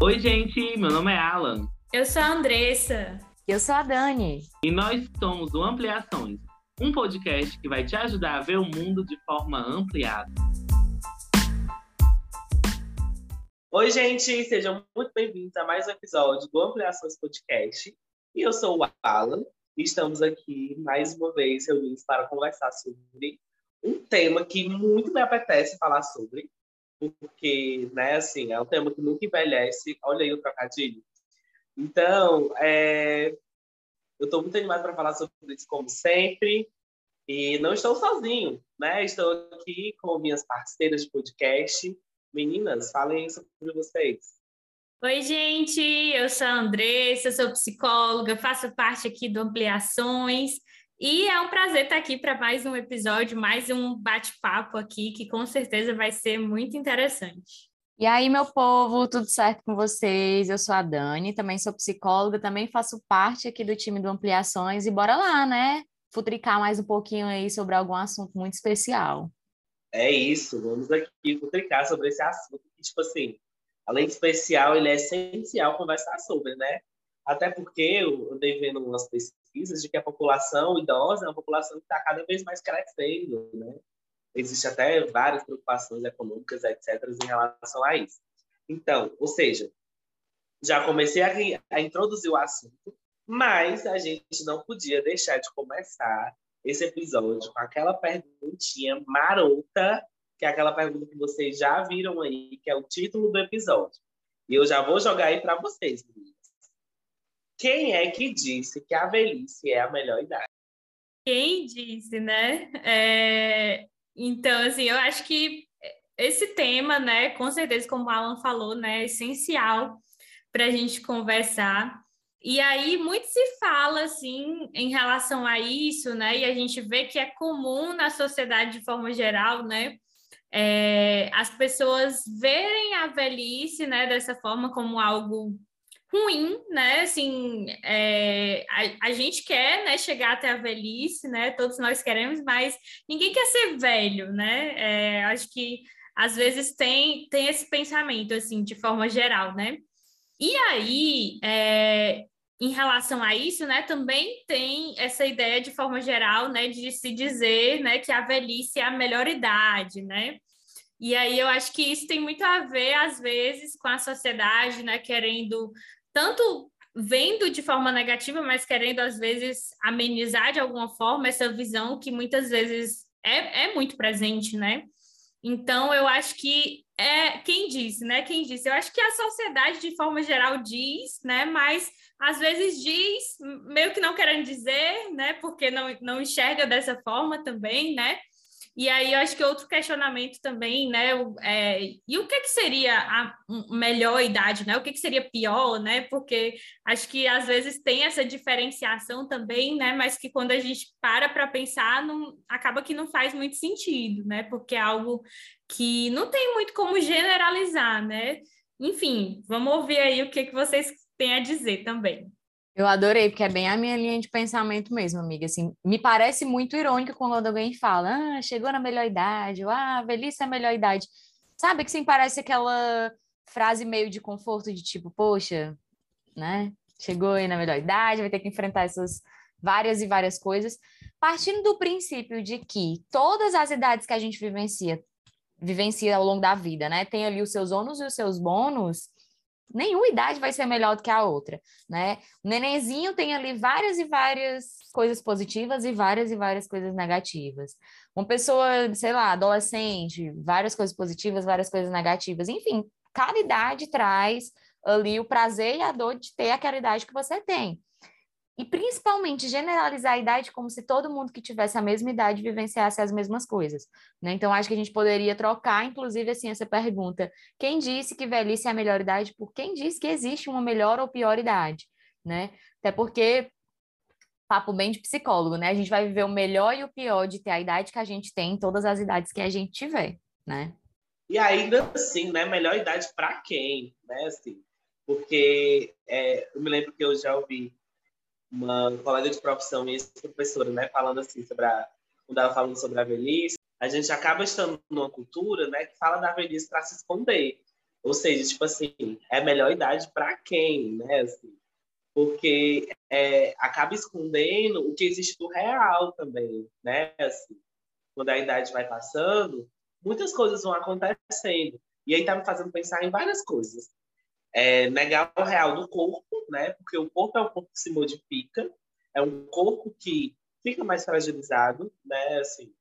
Oi, gente, meu nome é Alan. Eu sou a Andressa. Eu sou a Dani. E nós somos o Ampliações, um podcast que vai te ajudar a ver o mundo de forma ampliada. Oi, gente, sejam muito bem-vindos a mais um episódio do Ampliações Podcast. E eu sou o Alan e estamos aqui mais uma vez reunidos para conversar sobre um tema que muito me apetece falar sobre, porque, né, assim, é um tema que nunca envelhece. Olha aí o trocadilho. Então, é, eu estou muito animado para falar sobre isso, como sempre. E não estou sozinho, né? Estou aqui com minhas parceiras de podcast. Meninas, falem sobre vocês. Oi, gente, eu sou a Andressa, sou psicóloga, faço parte aqui do Ampliações e é um prazer estar aqui para mais um episódio, mais um bate-papo aqui, que com certeza vai ser muito interessante. E aí, meu povo, tudo certo com vocês? Eu sou a Dani, também sou psicóloga, também faço parte aqui do time do Ampliações e bora lá, né? Futricar mais um pouquinho aí sobre algum assunto muito especial. É isso, vamos aqui futricar sobre esse assunto que, tipo assim, além de especial, ele é essencial conversar sobre, né? Até porque eu andei vendo umas pesquisas de que a população idosa é uma população que está cada vez mais crescendo, né? Existe até várias preocupações econômicas, etc., em relação a isso. Então, ou seja, já comecei a, a introduzir o assunto, mas a gente não podia deixar de começar esse episódio com aquela perguntinha marota, que é aquela pergunta que vocês já viram aí, que é o título do episódio. E eu já vou jogar aí para vocês, meninas. Quem é que disse que a velhice é a melhor idade? Quem disse, né? É... Então, assim, eu acho que esse tema, né, com certeza, como o Alan falou, né, é essencial para a gente conversar. E aí muito se fala assim em relação a isso, né? E a gente vê que é comum na sociedade de forma geral, né? É, as pessoas verem a velhice, né, dessa forma como algo ruim, né? Assim, é, a, a, gente quer, né, chegar até a velhice, né? Todos nós queremos, mas ninguém quer ser velho, né? É, acho que às vezes tem tem esse pensamento assim, de forma geral, né? E aí, é, em relação a isso, né, também tem essa ideia de forma geral, né, de se dizer, né, que a velhice é a melhor idade, né? E aí eu acho que isso tem muito a ver às vezes com a sociedade, né, querendo tanto vendo de forma negativa, mas querendo às vezes amenizar de alguma forma essa visão que muitas vezes é, é muito presente, né? Então eu acho que é quem disse, né? Quem disse? Eu acho que a sociedade de forma geral diz, né? Mas às vezes diz, meio que não querendo dizer, né? Porque não, não enxerga dessa forma também, né? E aí eu acho que outro questionamento também, né? É, e o que, que seria a melhor idade, né? O que, que seria pior, né? Porque acho que às vezes tem essa diferenciação também, né? Mas que quando a gente para para pensar, não, acaba que não faz muito sentido, né? Porque é algo que não tem muito como generalizar, né? Enfim, vamos ouvir aí o que, que vocês têm a dizer também. Eu adorei, porque é bem a minha linha de pensamento mesmo, amiga. Assim, me parece muito irônico quando alguém fala, ah, chegou na melhor idade, ou, ah, velhice é a melhor idade. Sabe que sim, parece aquela frase meio de conforto de tipo, poxa, né? Chegou aí na melhor idade, vai ter que enfrentar essas várias e várias coisas. Partindo do princípio de que todas as idades que a gente vivencia, vivencia ao longo da vida, né? Tem ali os seus ônus e os seus bônus, nenhuma idade vai ser melhor do que a outra, né? O nenenzinho tem ali várias e várias coisas positivas e várias e várias coisas negativas. Uma pessoa, sei lá, adolescente, várias coisas positivas, várias coisas negativas. Enfim, cada idade traz ali o prazer e a dor de ter aquela idade que você tem. E principalmente generalizar a idade como se todo mundo que tivesse a mesma idade vivenciasse as mesmas coisas. Né? Então, acho que a gente poderia trocar, inclusive, assim, essa pergunta. Quem disse que velhice é a melhor idade? Por quem disse que existe uma melhor ou pior idade? Né? Até porque, papo bem de psicólogo, né? A gente vai viver o melhor e o pior de ter a idade que a gente tem em todas as idades que a gente tiver, né? E ainda assim, né? Melhor idade para quem, né? Assim, porque é, eu me lembro que eu já ouvi uma colega de profissão e ex-professora, né, falando assim sobre a, quando ela falando sobre a velhice, a gente acaba estando numa cultura, né, que fala da velhice para se esconder. Ou seja, tipo assim, é a melhor idade para quem, né? Assim, porque é, acaba escondendo o que existe do real também, né? Assim, quando a idade vai passando, muitas coisas vão acontecendo. E aí tá me fazendo pensar em várias coisas. É, negar o real do corpo, né? Porque o corpo é um corpo que se modifica, é um corpo que fica mais fragilizado, né? Assim,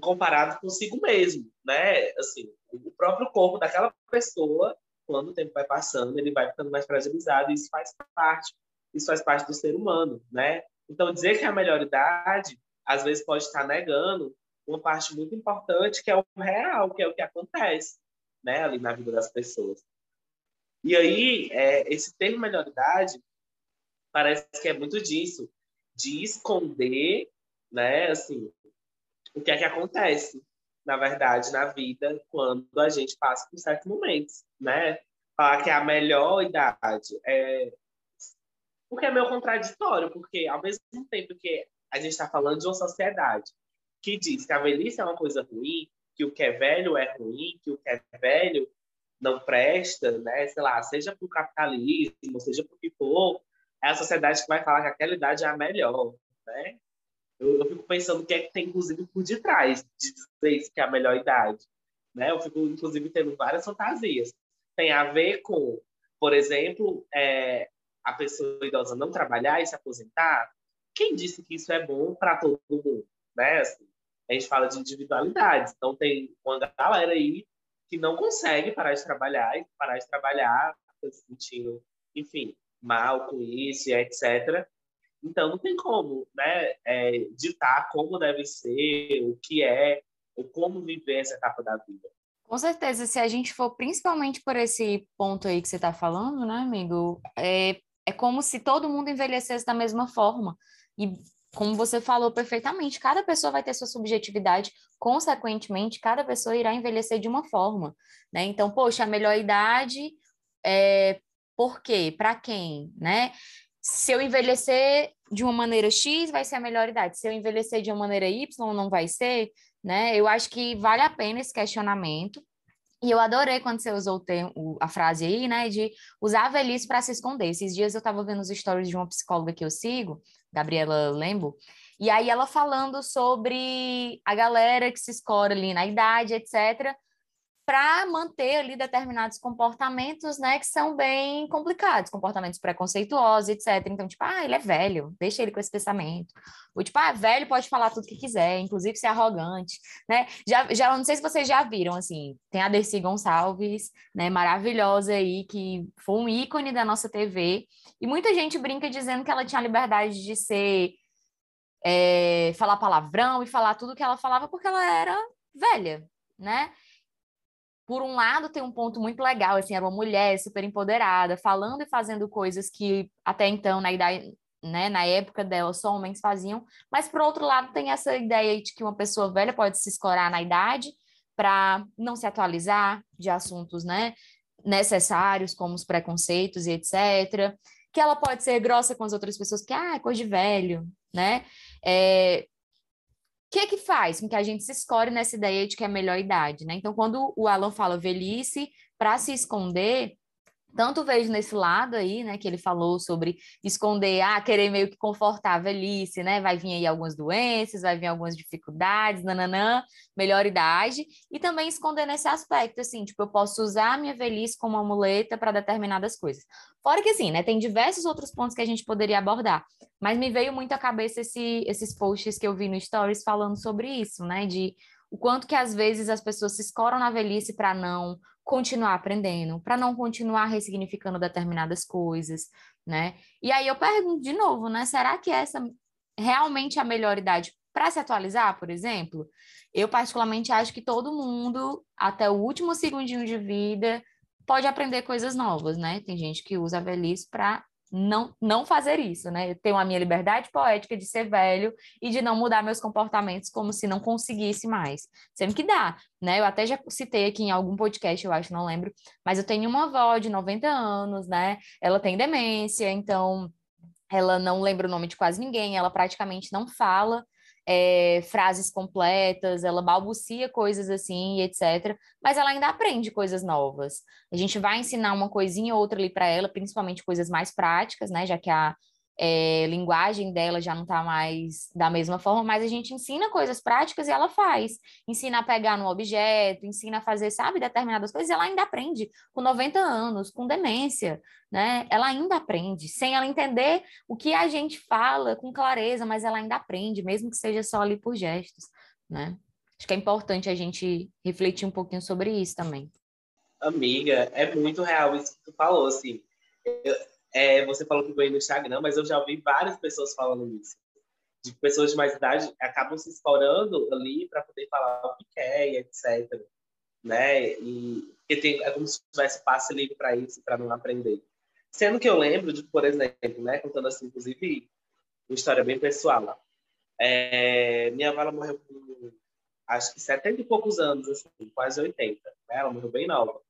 comparado consigo mesmo, né? Assim, o próprio corpo daquela pessoa, quando o tempo vai passando, ele vai ficando mais fragilizado, e isso faz parte, isso faz parte do ser humano, né? Então, dizer que é a melhor idade, às vezes pode estar negando uma parte muito importante, que é o real, que é o que acontece, né, ali na vida das pessoas. E aí, é, esse termo melhor idade parece que é muito disso, de esconder, né, assim, o que é que acontece, na verdade, na vida quando a gente passa por certos momentos, né? Falar que é a melhor idade é porque é meio contraditório, porque ao mesmo tempo que a gente está falando de uma sociedade que diz que a velhice é uma coisa ruim, que o que é velho é ruim, que o que é velho não presta, né? Sei lá, seja para o capitalismo, seja para o que for, é a sociedade que vai falar que aquela idade é a melhor, né? Eu, eu, fico pensando o que é que tem, inclusive, por detrás de dizer isso que é a melhor idade. Né? Eu fico, inclusive, tendo várias fantasias. Tem a ver com, por exemplo, é, a pessoa idosa não trabalhar e se aposentar. Quem disse que isso é bom para todo mundo? Né? Assim, a gente fala de individualidades. Então, tem uma galera aí que não consegue parar de trabalhar e parar de trabalhar, se sentindo, enfim, mal com isso, etc. Então, não tem como né, é, ditar como deve ser, o que é, ou como viver essa etapa da vida. Com certeza, se a gente for principalmente por esse ponto aí que você está falando, né, amigo? É, é como se todo mundo envelhecesse da mesma forma. E como você falou perfeitamente, cada pessoa vai ter sua subjetividade, consequentemente, cada pessoa irá envelhecer de uma forma, né? Então, poxa, a melhor idade é por quê? Para quem, né? se eu envelhecer de uma maneira X, vai ser a melhor idade. Se eu envelhecer de uma maneira Y, não vai ser, né? Eu acho que vale a pena esse questionamento. E eu adorei quando você usou termo, a frase aí, né, de usar a velhice para se esconder. Esses dias eu estava vendo os stories de uma psicóloga que eu sigo, Gabriela Lembo, e aí ela falando sobre a galera que se escora ali na idade, etc para manter ali determinados comportamentos, né, que são bem complicados, comportamentos preconceituosos, etc. Então, tipo, ah, ele é velho, deixa ele com esse pensamento. Ou tipo, ah, velho pode falar tudo que quiser, inclusive ser arrogante, né? Já, já não sei se vocês já viram, assim, tem a Dercy Gonçalves, né, maravilhosa aí, que foi um ícone da nossa TV, e muita gente brinca dizendo que ela tinha a liberdade de ser é, falar palavrão e falar tudo que ela falava porque ela era velha, né? Por um lado, tem um ponto muito legal, assim, era uma mulher super empoderada, falando e fazendo coisas que até então, na idade, né, na época dela, só homens faziam, mas por outro lado, tem essa ideia de que uma pessoa velha pode se escorar na idade para não se atualizar de assuntos, né, necessários, como os preconceitos e etc., que ela pode ser grossa com as outras pessoas, que, ah, é coisa de velho, né, é, que que faz com que a gente se escore nessa ideia de que é a melhor idade, né? Então, quando o Alan fala velhice para se esconder, tanto vejo nesse lado aí, né, que ele falou sobre esconder, ah, querer meio que confortar a velhice, né, vai vir aí algumas doenças, vai vir algumas dificuldades, nananã, melhor idade, e também esconder nesse aspecto, assim, tipo, eu posso usar a minha velhice como uma muleta para determinadas coisas. Fora que, assim, né, tem diversos outros pontos que a gente poderia abordar, mas me veio muito à cabeça esse, esses posts que eu vi no Stories falando sobre isso, né, de o quanto que às vezes as pessoas se escoram na velhice para não continuar aprendendo, para não continuar ressignificando determinadas coisas, né? E aí eu pergunto de novo, né? Será que essa realmente é a melhor idade para se atualizar, por exemplo? Eu particularmente acho que todo mundo, até o último segundinho de vida, pode aprender coisas novas, né? Tem gente que usa a velhice para não, não fazer isso, né? Eu tenho a minha liberdade poética de ser velho e de não mudar meus comportamentos como se não conseguisse mais. Sempre que dá, né? Eu até já citei aqui em algum podcast, eu acho, não lembro, mas eu tenho uma avó de 90 anos, né? Ela tem demência, então ela não lembra o nome de quase ninguém, ela praticamente não fala. É, frases completas, ela balbucia coisas assim, etc. Mas ela ainda aprende coisas novas. A gente vai ensinar uma coisinha ou outra ali para ela, principalmente coisas mais práticas, né? Já que a é, linguagem dela já não está mais da mesma forma, mas a gente ensina coisas práticas e ela faz. Ensina a pegar no objeto, ensina a fazer, sabe, determinadas coisas, ela ainda aprende com 90 anos, com demência, né? Ela ainda aprende, sem ela entender o que a gente fala com clareza, mas ela ainda aprende, mesmo que seja só ali por gestos, né? Acho que é importante a gente refletir um pouquinho sobre isso também. Amiga, é muito real isso que tu falou, assim. Eu é, você falou que veio no Instagram, mas eu já ouvi várias pessoas falando isso. De pessoas de mais idade acabam se explorando ali para poder falar o que quer etc. Né? E porque tem, é como se tivesse passe livre para isso, para não aprender. Sendo que eu lembro de, por exemplo, né, contando assim, inclusive, uma história bem pessoal. É, minha avó morreu com acho que 70 e poucos anos, assim, quase 80. Né? Ela morreu bem nova.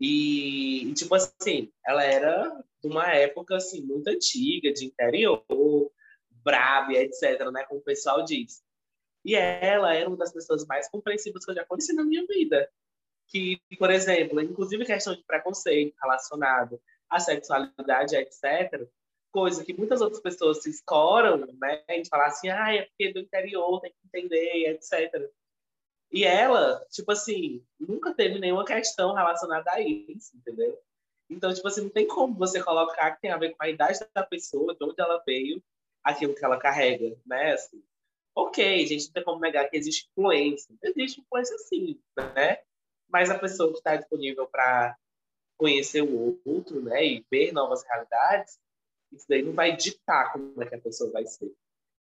E, tipo assim, ela era de uma época, assim, muito antiga, de interior, braba, etc., né? Como o pessoal diz. E ela era uma das pessoas mais compreensivas que eu já conheci na minha vida. Que, por exemplo, inclusive questão de preconceito relacionado à sexualidade, etc., coisa que muitas outras pessoas se escoram, né? De falar assim, ah, é porque do interior tem que entender, etc. E ela, tipo assim, nunca teve nenhuma questão relacionada a isso, entendeu? Então, tipo assim, não tem como você colocar que tem a ver com a idade da pessoa, de onde ela veio, aquilo que ela carrega, né? Assim, ok, gente, não tem como negar que existe influência. Existe influência sim, né? Mas a pessoa que está disponível para conhecer o outro, né, e ver novas realidades, isso daí não vai ditar como é que a pessoa vai ser.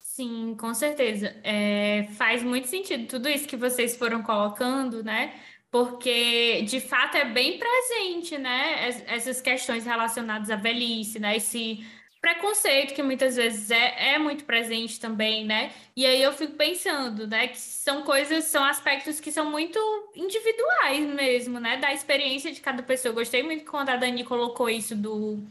Sim, com certeza. É, faz muito sentido tudo isso que vocês foram colocando, né? Porque de fato é bem presente, né? Essas questões relacionadas à velhice, né? Esse preconceito que muitas vezes é, é muito presente também, né? E aí eu fico pensando, né? Que são coisas, são aspectos que são muito individuais mesmo, né? Da experiência de cada pessoa. Eu gostei muito quando a Dani colocou isso do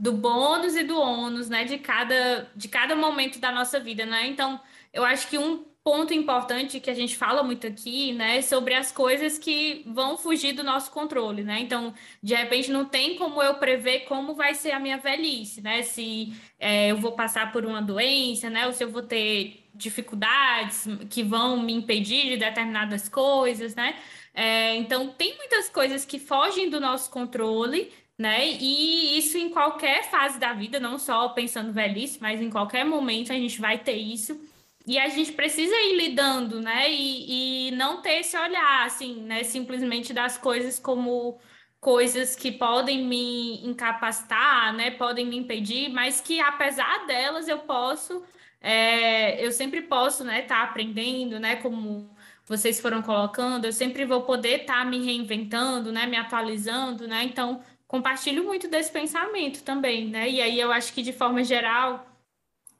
do bônus e do ônus, né, de cada, de cada momento da nossa vida, né? Então, eu acho que um ponto importante que a gente fala muito aqui, né, é sobre as coisas que vão fugir do nosso controle, né? Então, de repente, não tem como eu prever como vai ser a minha velhice, né? Se é, eu vou passar por uma doença, né? Ou se eu vou ter dificuldades que vão me impedir de determinadas coisas, né? É, então, tem muitas coisas que fogem do nosso controle, né? E isso em qualquer fase da vida, não só pensando velhice, mas em qualquer momento a gente vai ter isso. E a gente precisa ir lidando, né? E, e não ter esse olhar, assim, né? Simplesmente das coisas como coisas que podem me incapacitar, né? Podem me impedir, mas que apesar delas eu posso, é, eu sempre posso, né? Estar tá aprendendo, né? Como vocês foram colocando, eu sempre vou poder estar tá me reinventando, né? Me atualizando, né? Então, compartilho muito desse pensamento também, né? E aí eu acho que de forma geral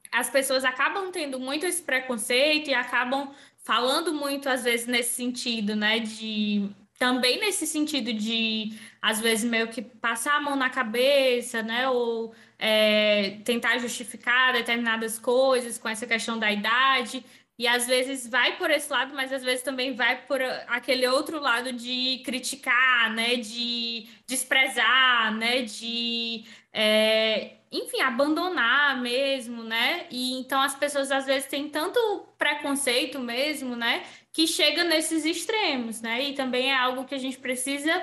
as pessoas acabam tendo muito esse preconceito e acabam falando muito às vezes nesse sentido, né? De também nesse sentido de às vezes meio que passar a mão na cabeça, né? Ou é, tentar justificar determinadas coisas com essa questão da idade. E às vezes vai por esse lado, mas às vezes também vai por aquele outro lado de criticar, né? De desprezar, né? De, é, enfim, abandonar mesmo, né? E então as pessoas às vezes têm tanto preconceito mesmo, né? Que chega nesses extremos, né? E também é algo que a gente precisa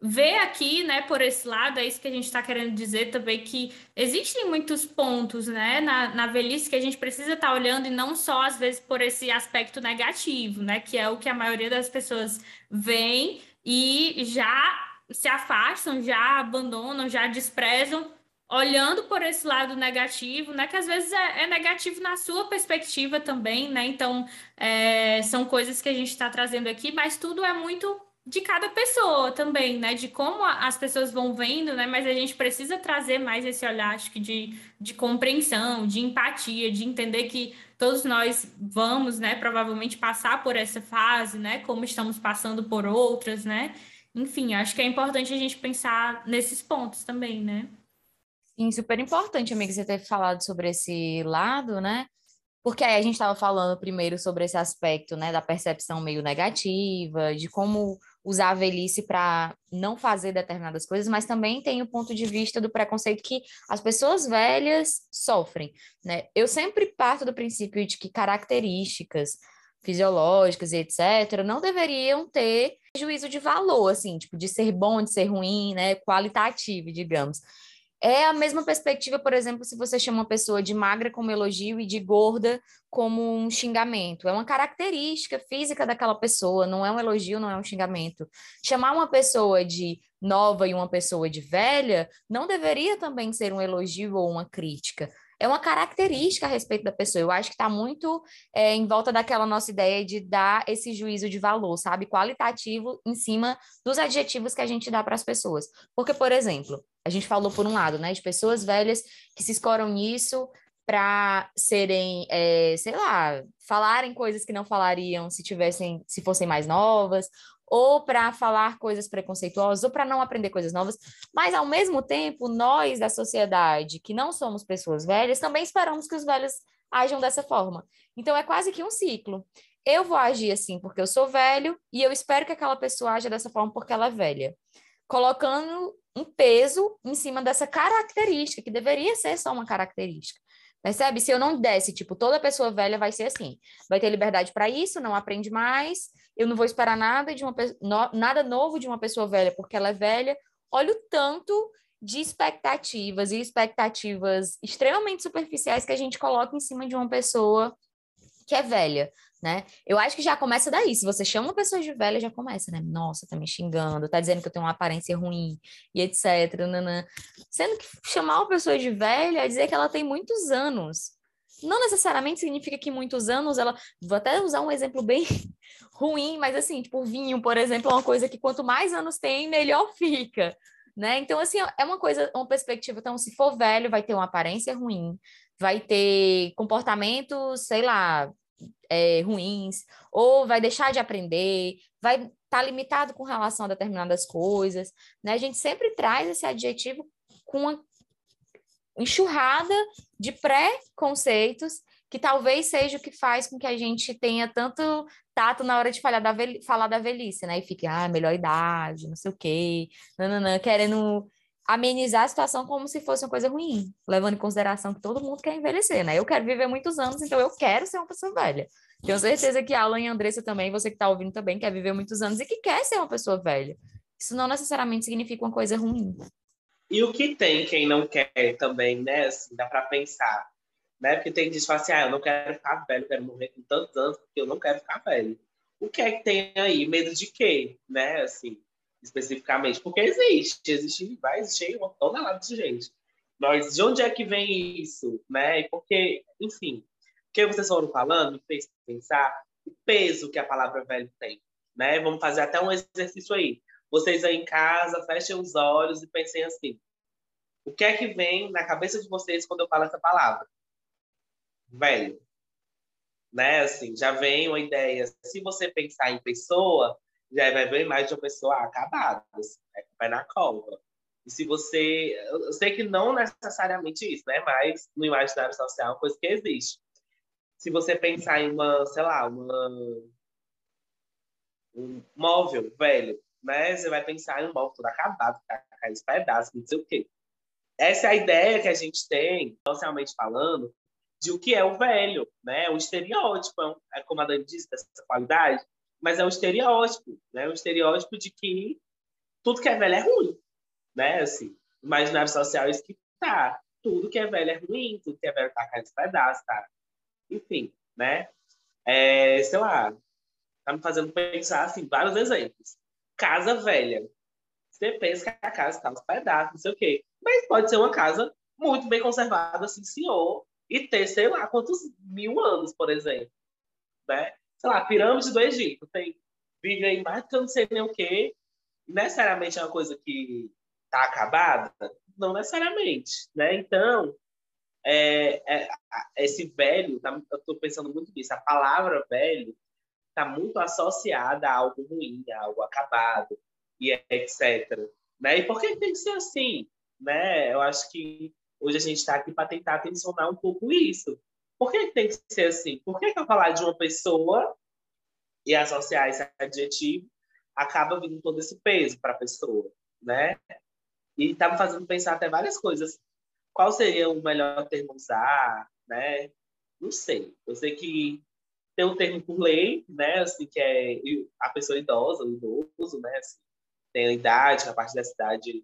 ver aqui, né, por esse lado, é isso que a gente está querendo dizer também, que existem muitos pontos, né, na, na velhice que a gente precisa estar tá olhando e não só, às vezes, por esse aspecto negativo, né, que é o que a maioria das pessoas vem e já se afastam, já abandonam, já desprezam, olhando por esse lado negativo, né, que às vezes é, é negativo na sua perspectiva também, né, então é, são coisas que a gente está trazendo aqui, mas tudo é muito de cada pessoa também, né? De como as pessoas vão vendo, né? Mas a gente precisa trazer mais esse olhar, acho que de, de compreensão, de empatia, de entender que todos nós vamos, né? Provavelmente passar por essa fase, né? Como estamos passando por outras, né? Enfim, acho que é importante a gente pensar nesses pontos também, né? Sim, super importante, amiga, você ter falado sobre esse lado, né? Porque aí a gente estava falando primeiro sobre esse aspecto, né, da percepção meio negativa, de como usar a velhice para não fazer determinadas coisas, mas também tem o ponto de vista do preconceito que as pessoas velhas sofrem, né? Eu sempre parto do princípio de que características fisiológicas e etc não deveriam ter juízo de valor, assim, tipo, de ser bom, de ser ruim, né, qualitativo, digamos. É a mesma perspectiva, por exemplo, se você chama uma pessoa de magra como elogio e de gorda como um xingamento. É uma característica física daquela pessoa, não é um elogio, não é um xingamento. Chamar uma pessoa de nova e uma pessoa de velha não deveria também ser um elogio ou uma crítica é uma característica a respeito da pessoa. Eu acho que está muito é, em volta daquela nossa ideia de dar esse juízo de valor, sabe? Qualitativo em cima dos adjetivos que a gente dá para as pessoas. Porque, por exemplo, a gente falou por um lado, né, de pessoas velhas que se escoram nisso para serem, é, sei lá, falarem coisas que não falariam se tivessem, se fossem mais novas, ou para falar coisas preconceituosas, ou para não aprender coisas novas, mas ao mesmo tempo, nós da sociedade, que não somos pessoas velhas, também esperamos que os velhos ajam dessa forma. Então é quase que um ciclo. Eu vou agir assim porque eu sou velho e eu espero que aquela pessoa aja dessa forma porque ela é velha. Colocando um peso em cima dessa característica, que deveria ser só uma característica. Percebe? Se eu não desse, tipo, toda pessoa velha vai ser assim. Vai ter liberdade para isso, não aprende mais. Eu não vou esperar nada de uma no, nada novo de uma pessoa velha porque ela é velha. Olha o tanto de expectativas e expectativas extremamente superficiais que a gente coloca em cima de uma pessoa que é velha né? Eu acho que já começa daí. Se você chama uma pessoa de velha, já começa, né? Nossa, tá me xingando, tá dizendo que eu tenho uma aparência ruim e etc. Nanã. Sendo que chamar uma pessoa de velha é dizer que ela tem muitos anos. Não necessariamente significa que muitos anos ela. Vou até usar um exemplo bem ruim, mas assim, tipo, vinho, por exemplo, é uma coisa que quanto mais anos tem, melhor fica. Né? Então, assim, é uma coisa, uma perspectiva. Então, se for velho, vai ter uma aparência ruim, vai ter comportamentos, sei lá, é, ruins, ou vai deixar de aprender, vai estar tá limitado com relação a determinadas coisas. Né? A gente sempre traz esse adjetivo com uma enxurrada de pré-conceitos que talvez seja o que faz com que a gente tenha tanto tato na hora de falar da, falar da velhice, né? E fique, ah, melhor idade, não sei o quê, nananã, querendo amenizar a situação como se fosse uma coisa ruim, levando em consideração que todo mundo quer envelhecer, né? Eu quero viver muitos anos, então eu quero ser uma pessoa velha. Tenho certeza que Alan e Andressa também, você que está ouvindo também, quer viver muitos anos e que quer ser uma pessoa velha. Isso não necessariamente significa uma coisa ruim. E o que tem quem não quer também, né? Assim, dá para pensar. Né? Porque tem gente que fala assim, ah, eu não quero ficar velho, eu quero morrer com tantos anos, porque eu não quero ficar velho. O que é que tem aí? Medo de quê? Né? Assim, especificamente, porque existe, existe, vai existir uma tonelada de gente. Mas de onde é que vem isso, né? Porque, enfim, o que vocês foram falando me fez pensar o peso que a palavra velho tem, né? Vamos fazer até um exercício aí. Vocês aí em casa, fechem os olhos e pensem assim: o que é que vem na cabeça de vocês quando eu falo essa palavra? Velho. Né? Assim, já vem uma ideia. Se você pensar em pessoa, já vai ver mais de uma pessoa acabada, assim, né? vai na cova. E se você. Eu sei que não necessariamente isso, né? Mas no imaginário social é uma coisa que existe. Se você pensar em uma, sei lá, uma, um móvel velho, né? Você vai pensar em um móvel todo acabado, caindo os pedaços, não sei o quê. Essa é a ideia que a gente tem, socialmente falando, de o que é o velho, né? O estereótipo, é como a Dani disse, dessa qualidade, mas é um estereótipo, né? Um estereótipo de que tudo que é velho é ruim, né? Assim, imaginário social é isso que tá. Tudo que é velho é ruim, tudo que é velho tá caindo de pedaços, tá? Enfim, né? É, sei lá, tá me fazendo pensar, assim, vários exemplos. Casa velha. Você pensa que a casa tá nos pedaços, não sei o quê. Mas pode ser uma casa muito bem conservada, assim, senhor, e ter, sei lá, quantos mil anos, por exemplo, né? Sei lá, pirâmide do Egito. Tem, vive aí mais do que eu não sei nem o quê. Necessariamente é uma coisa que está acabada? Não necessariamente, né? Então, é, é, esse velho, tá, eu estou pensando muito nisso, a palavra velho está muito associada a algo ruim, a algo acabado, e etc. Né? E por que tem que ser assim? Né? Eu acho que hoje a gente está aqui para tentar tensionar um pouco isso. Por que tem que ser assim? Por que, que eu falar de uma pessoa e associar esse adjetivo acaba vindo todo esse peso para a pessoa, né? E está me fazendo pensar até várias coisas. Qual seria o melhor termo usar, né? Não sei. Eu sei que tem um termo por lei, né? Assim, que é a pessoa idosa, o idoso, né? Assim, tem a idade, a parte da cidade,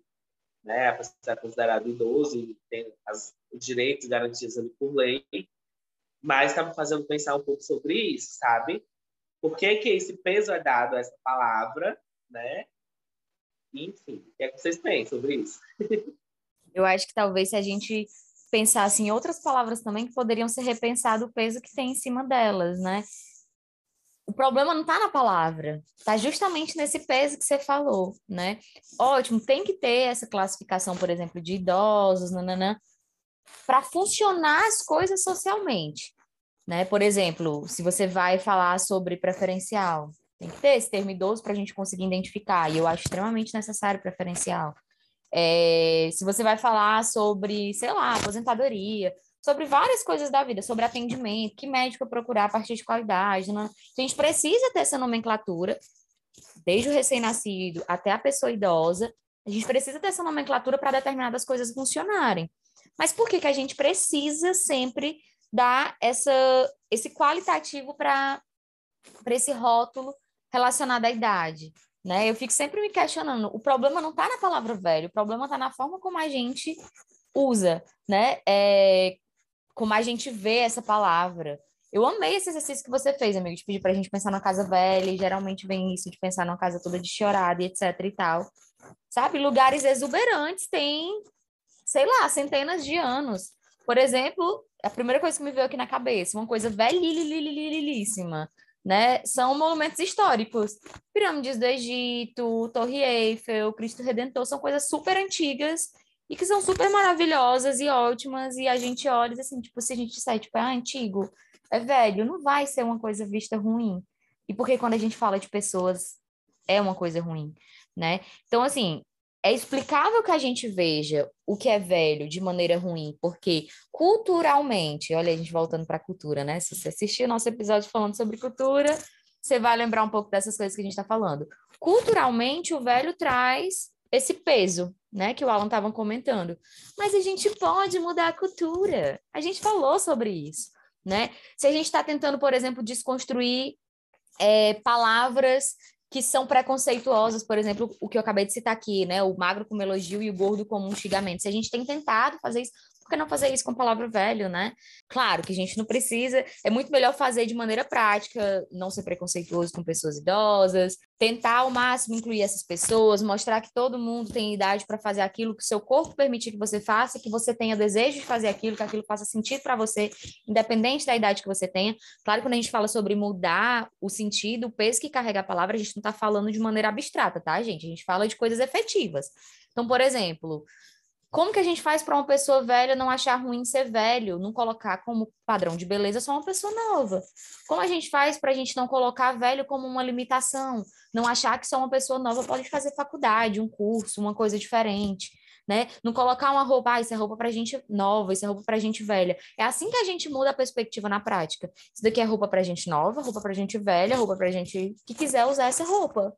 né? A pessoa é considerada idoso e tem os direitos garantidos ali por lei. Mas está me fazendo pensar um pouco sobre isso, sabe? Por que, que esse peso é dado a essa palavra, né? Enfim, o que, é que vocês pensam sobre isso? Eu acho que talvez se a gente pensasse em outras palavras também que poderiam ser repensado o peso que tem em cima delas, né? O problema não está na palavra, está justamente nesse peso que você falou, né? Ótimo, tem que ter essa classificação, por exemplo, de idosos, nananã, para funcionar as coisas socialmente, né? Por exemplo, se você vai falar sobre preferencial, tem que ter esse termo idoso para a gente conseguir identificar, e eu acho extremamente necessário preferencial. É, se você vai falar sobre, sei lá, aposentadoria, sobre várias coisas da vida, sobre atendimento, que médico procurar a partir de qualidade, né? a gente precisa ter essa nomenclatura, desde o recém-nascido até a pessoa idosa, a gente precisa ter essa nomenclatura para determinadas coisas funcionarem. Mas por que, que a gente precisa sempre dar essa, esse qualitativo para esse rótulo relacionado à idade? Né? Eu fico sempre me questionando. O problema não está na palavra velho, o problema está na forma como a gente usa, né? É, como a gente vê essa palavra. Eu amei esse exercício que você fez, amigo, de pedir para a gente pensar na casa velha, e geralmente vem isso de pensar numa casa toda de chorada e etc e tal. Sabe? Lugares exuberantes têm, sei lá, centenas de anos. Por exemplo, a primeira coisa que me veio aqui na cabeça, uma coisa velhíssima, né? São monumentos históricos. Pirâmides do Egito, Torre Eiffel, Cristo Redentor, são coisas super antigas e que são super maravilhosas e ótimas, e a gente olha assim, tipo, se a gente disser, tipo, é antigo, é velho, não vai ser uma coisa vista ruim. E porque quando a gente fala de pessoas, é uma coisa ruim, né? Então, assim, é explicável que a gente veja o que é velho de maneira ruim, porque culturalmente, olha a gente voltando para a cultura, né? Se você assistiu nosso episódio falando sobre cultura, você vai lembrar um pouco dessas coisas que a gente está falando. Culturalmente, o velho traz esse peso, né, que o Alan estava comentando. Mas a gente pode mudar a cultura. A gente falou sobre isso, né? Se a gente está tentando, por exemplo, desconstruir é, palavras que são preconceituosas, por exemplo, o que eu acabei de citar aqui, né? O magro como elogio e o gordo como um xingamento. Se a gente tem tentado fazer isso, por que não fazer isso com palavra velho, né? Claro que a gente não precisa, é muito melhor fazer de maneira prática, não ser preconceituoso com pessoas idosas, tentar ao máximo incluir essas pessoas, mostrar que todo mundo tem idade para fazer aquilo que o seu corpo permitir que você faça, que você tenha desejo de fazer aquilo, que aquilo faça sentido para você, independente da idade que você tenha. Claro, quando a gente fala sobre mudar o sentido, o peso que carrega a palavra, a gente não está falando de maneira abstrata, tá, gente? A gente fala de coisas efetivas. Então, por exemplo, como que a gente faz para uma pessoa velha não achar ruim ser velho, não colocar como padrão de beleza só uma pessoa nova? Como a gente faz para a gente não colocar velho como uma limitação, não achar que só uma pessoa nova pode fazer faculdade, um curso, uma coisa diferente? Né? Não colocar uma roupa, ah, isso é roupa para gente nova, isso é roupa para gente velha. É assim que a gente muda a perspectiva na prática. Isso daqui é roupa para gente nova, roupa para gente velha, roupa para gente que quiser usar essa roupa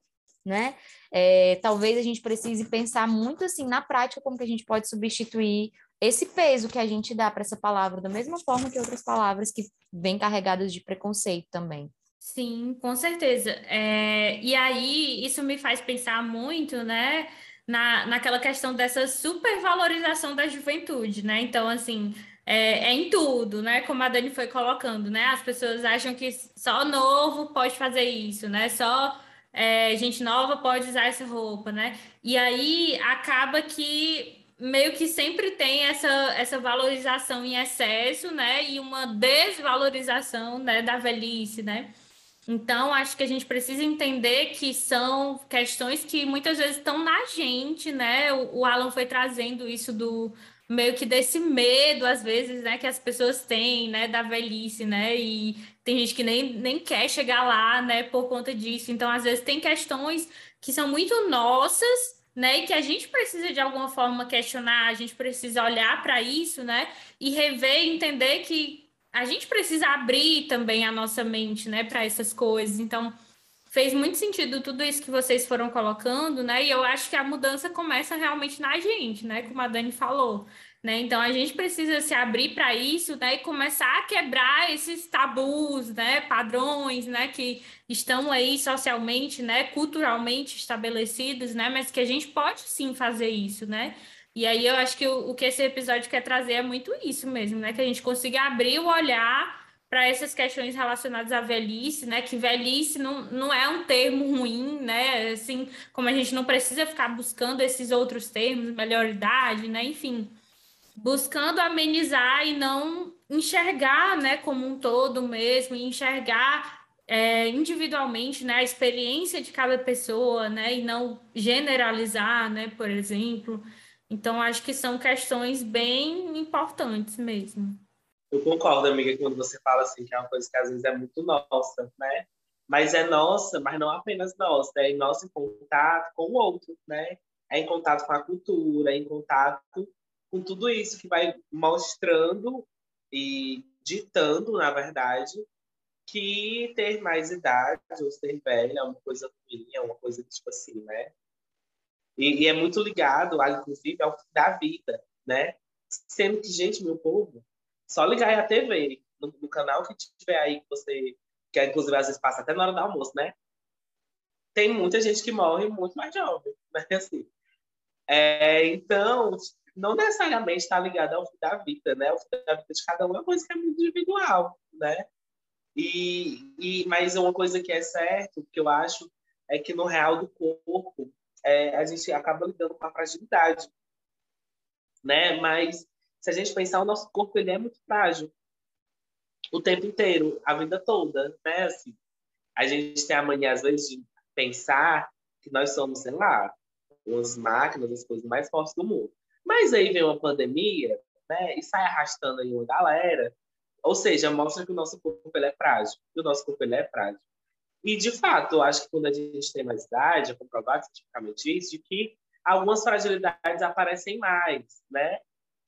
né? É, talvez a gente precise pensar muito assim na prática como que a gente pode substituir esse peso que a gente dá para essa palavra, da mesma forma que outras palavras que vêm carregadas de preconceito também. Sim, com certeza. É, e aí, isso me faz pensar muito, né, na, naquela questão dessa supervalorização da juventude, né? Então, assim, é, é, em tudo, né? Como a Dani foi colocando, né? As pessoas acham que só novo pode fazer isso, né? Só é, gente nova pode usar essa roupa, né? E aí acaba que meio que sempre tem essa, essa valorização em excesso, né? E uma desvalorização né, da velhice, né? Então, acho que a gente precisa entender que são questões que muitas vezes estão na gente, né? O, o Alan foi trazendo isso do meio que desse medo, às vezes, né, que as pessoas têm, né, da velhice, né? E tem gente que nem, nem quer chegar lá, né, por conta disso. Então, às vezes, tem questões que são muito nossas, né, e que a gente precisa de alguma forma questionar, a gente precisa olhar para isso, né, e rever entender que a gente precisa abrir também a nossa mente, né, para essas coisas. Então, fez muito sentido tudo isso que vocês foram colocando, né? E eu acho que a mudança começa realmente na gente, né? Como a Dani falou. Né? Então a gente precisa se abrir para isso né? e começar a quebrar esses tabus, né? padrões né? que estão aí socialmente, né? culturalmente estabelecidos, né? mas que a gente pode sim fazer isso. Né? E aí eu acho que o, o que esse episódio quer trazer é muito isso mesmo, né? que a gente consiga abrir o olhar para essas questões relacionadas à velhice, né? Que velhice não, não é um termo ruim, né? Assim, como a gente não precisa ficar buscando esses outros termos, melhor idade, né? Enfim, buscando amenizar e não enxergar, né, como um todo mesmo, enxergar é, individualmente, né, a experiência de cada pessoa, né, e não generalizar, né, por exemplo. Então, acho que são questões bem importantes mesmo. Eu concordo, amiga, quando você fala assim, que é uma coisa que às vezes é muito nossa, né? Mas é nossa, mas não apenas nossa, é nosso em contato com o outro, né? É em contato com a cultura, é em contato com tudo isso que vai mostrando e ditando, na verdade, que ter mais idade ou ser velha é uma coisa ruim, é uma coisa tipo assim, né? E, e é muito ligado, inclusive, ao da vida, né? Sendo que, gente, meu povo, só ligar aí a TV, no, no canal que tiver aí, que você, que inclusive às vezes passa até na hora do almoço, né? Tem muita gente que morre muito mais jovem, né? Assim. É, então, não necessariamente está ligado ao fim da vida, né? O fim da vida de cada um é uma coisa que é muito individual, né? E, e, mas uma coisa que é certo, que eu acho, é que no real do corpo, é, a gente acaba lidando com a fragilidade, né? Mas se a gente pensar, o nosso corpo ele é muito frágil o tempo inteiro, a vida toda, né? Assim, a gente tem a mania, às vezes, de pensar que nós somos, sei lá, umas máquinas, as coisas mais fortes do mundo. Mas aí vem uma pandemia, né, e sai arrastando aí uma galera, ou seja, mostra que o nosso corpo ele é frágil, que o nosso corpo ele é frágil. E, de fato, eu acho que quando a gente tem mais idade, é comprovado cientificamente isso, de que algumas fragilidades aparecem mais, né?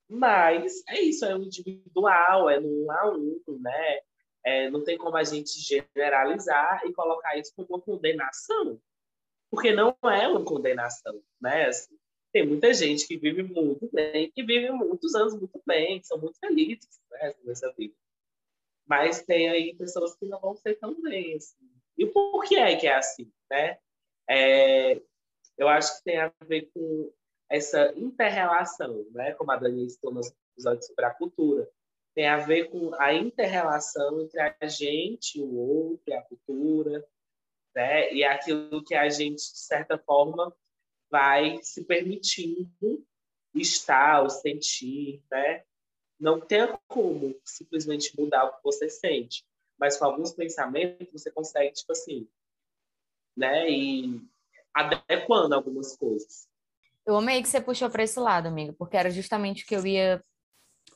Mas é isso, é um individual, é no um a um, né? É, não tem como a gente generalizar e colocar isso como uma condenação, porque não é uma condenação, né? Assim, tem muita gente que vive muito bem, que vive muitos anos muito bem, que são muito felizes né, nessa vida. Mas tem aí pessoas que não vão ser tão bem. Assim. E por que é que é assim? Né? É, eu acho que tem a ver com essa inter-relação, né? como a Dani citou no episódio sobre a cultura. Tem a ver com a inter-relação entre a gente, o outro, a cultura, né? e aquilo que a gente, de certa forma, vai se permitindo estar ou sentir, né? Não tem como simplesmente mudar o que você sente, mas com alguns pensamentos você consegue, tipo assim, né? E adequando algumas coisas. Eu amei que você puxou para esse lado, amigo, porque era justamente o que eu ia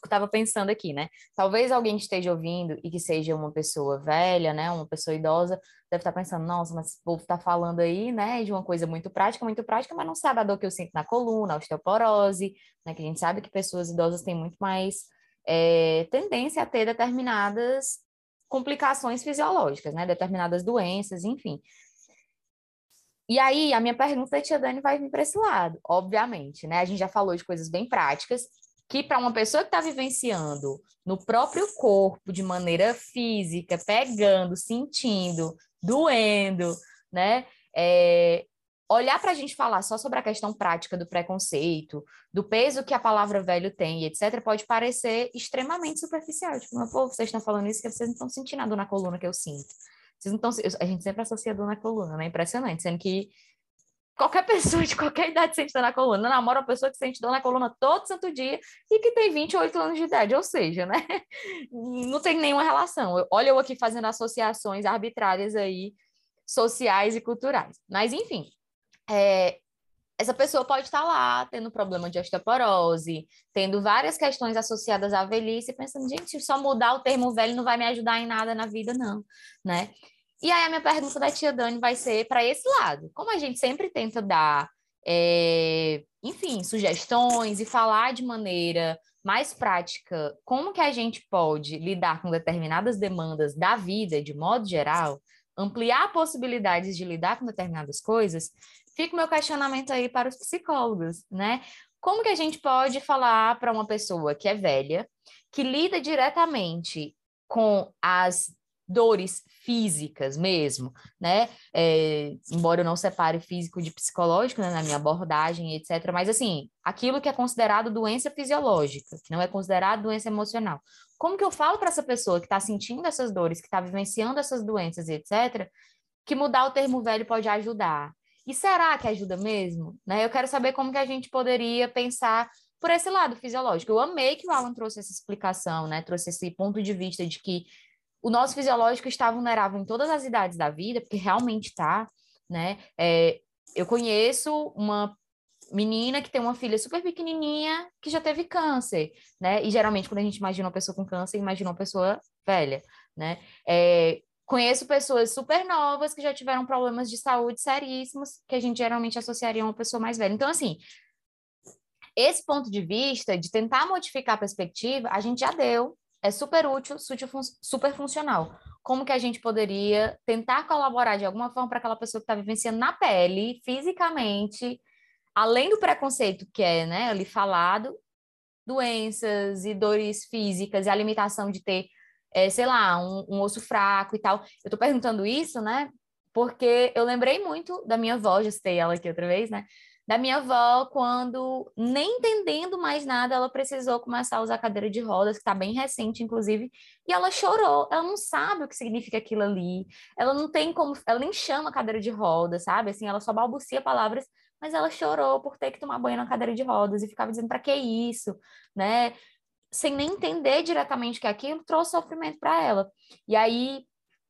estava pensando aqui, né? Talvez alguém esteja ouvindo e que seja uma pessoa velha, né? Uma pessoa idosa, deve estar tá pensando, nossa, mas o povo está falando aí, né? De uma coisa muito prática, muito prática, mas não sabe a dor que eu sinto na coluna, a osteoporose, né? Que a gente sabe que pessoas idosas têm muito mais é, tendência a ter determinadas complicações fisiológicas, né? Determinadas doenças, enfim. E aí, a minha pergunta, tia Dani, vai vir para esse lado, obviamente, né? A gente já falou de coisas bem práticas, que para uma pessoa que está vivenciando no próprio corpo, de maneira física, pegando, sentindo, doendo, né? É, olhar para a gente falar só sobre a questão prática do preconceito, do peso que a palavra velho tem, etc., pode parecer extremamente superficial. Tipo, pô, vocês estão falando isso que vocês não estão sentindo a dor na coluna que eu sinto. Vocês não. A gente sempre associa a dor na coluna, né? Impressionante. Sendo que qualquer pessoa de qualquer idade sente dor na coluna. Eu namoro uma pessoa que sente dor na coluna todo santo dia e que tem 28 anos de idade, ou seja, né? Não tem nenhuma relação. Olha eu aqui fazendo associações arbitrárias aí, sociais e culturais. Mas, enfim, é, essa pessoa pode estar lá tendo problema de osteoporose, tendo várias questões associadas à velhice, pensando, gente, só mudar o termo velho não vai me ajudar em nada na vida, não, né? E aí a minha pergunta da tia Dani vai ser para esse lado. Como a gente sempre tenta dar, é, enfim, sugestões e falar de maneira mais prática, como que a gente pode lidar com determinadas demandas da vida, de modo geral, ampliar possibilidades de lidar com determinadas coisas, fica o meu questionamento aí para os psicólogos, né? Como que a gente pode falar para uma pessoa que é velha, que lida diretamente com as dores físicas mesmo, né? É, embora eu não separe físico de psicológico né, na minha abordagem, etc. Mas, assim, aquilo que é considerado doença fisiológica, que não é considerado doença emocional. Como que eu falo para essa pessoa que está sentindo essas dores, que está vivenciando essas doenças, etc., que mudar o termo velho pode ajudar? E será que ajuda mesmo? Né? Eu quero saber como que a gente poderia pensar por esse lado fisiológico. Eu amei que o Alan trouxe essa explicação, né? Trouxe esse ponto de vista de que o nosso fisiológico está vulnerável em todas as idades da vida, porque realmente está, né? É, eu conheço uma menina que tem uma filha super pequenininha que já teve câncer, né? E geralmente quando a gente imagina uma pessoa com câncer, imagina uma pessoa velha, né? É, conheço pessoas super novas que já tiveram problemas de saúde seríssimos que a gente geralmente associaria a uma pessoa mais velha. Então, assim, esse ponto de vista de tentar modificar a perspectiva, a gente já deu é super útil, super funcional. Como que a gente poderia tentar colaborar de alguma forma para aquela pessoa que está vivenciando na pele, fisicamente, além do preconceito que é né, ali falado, doenças e dores físicas e a limitação de ter, é, sei lá, um, um osso fraco e tal. Eu estou perguntando isso, né? Porque eu lembrei muito da minha avó, já citei ela aqui outra vez, né? Da minha avó, quando, nem entendendo mais nada, ela precisou começar a usar cadeira de rodas, que está bem recente, inclusive, e ela chorou. Ela não sabe o que significa aquilo ali. Ela não tem como, ela nem chama cadeira de rodas, sabe? Assim, ela só balbucia palavras, mas ela chorou por ter que tomar banho na cadeira de rodas e ficava dizendo para que isso, né? Sem nem entender diretamente que aquilo trouxe sofrimento para ela. E aí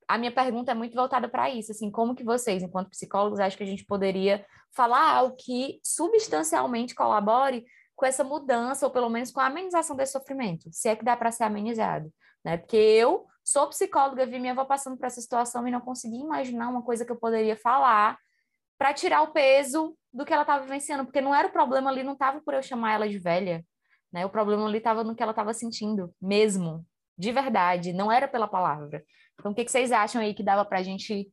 a minha pergunta é muito voltada para isso, assim, como que vocês, enquanto psicólogos, acham que a gente poderia falar algo que substancialmente colabore com essa mudança, ou pelo menos com a amenização desse sofrimento, se é que dá para ser amenizado, né? Porque eu sou psicóloga, vi minha avó passando por essa situação e não consegui imaginar uma coisa que eu poderia falar para tirar o peso do que ela estava vivenciando, porque não era o problema ali, não estava por eu chamar ela de velha, né? O problema ali estava no que ela estava sentindo, mesmo, de verdade, não era pela palavra. Então, o que, que vocês acham aí que dava para a gente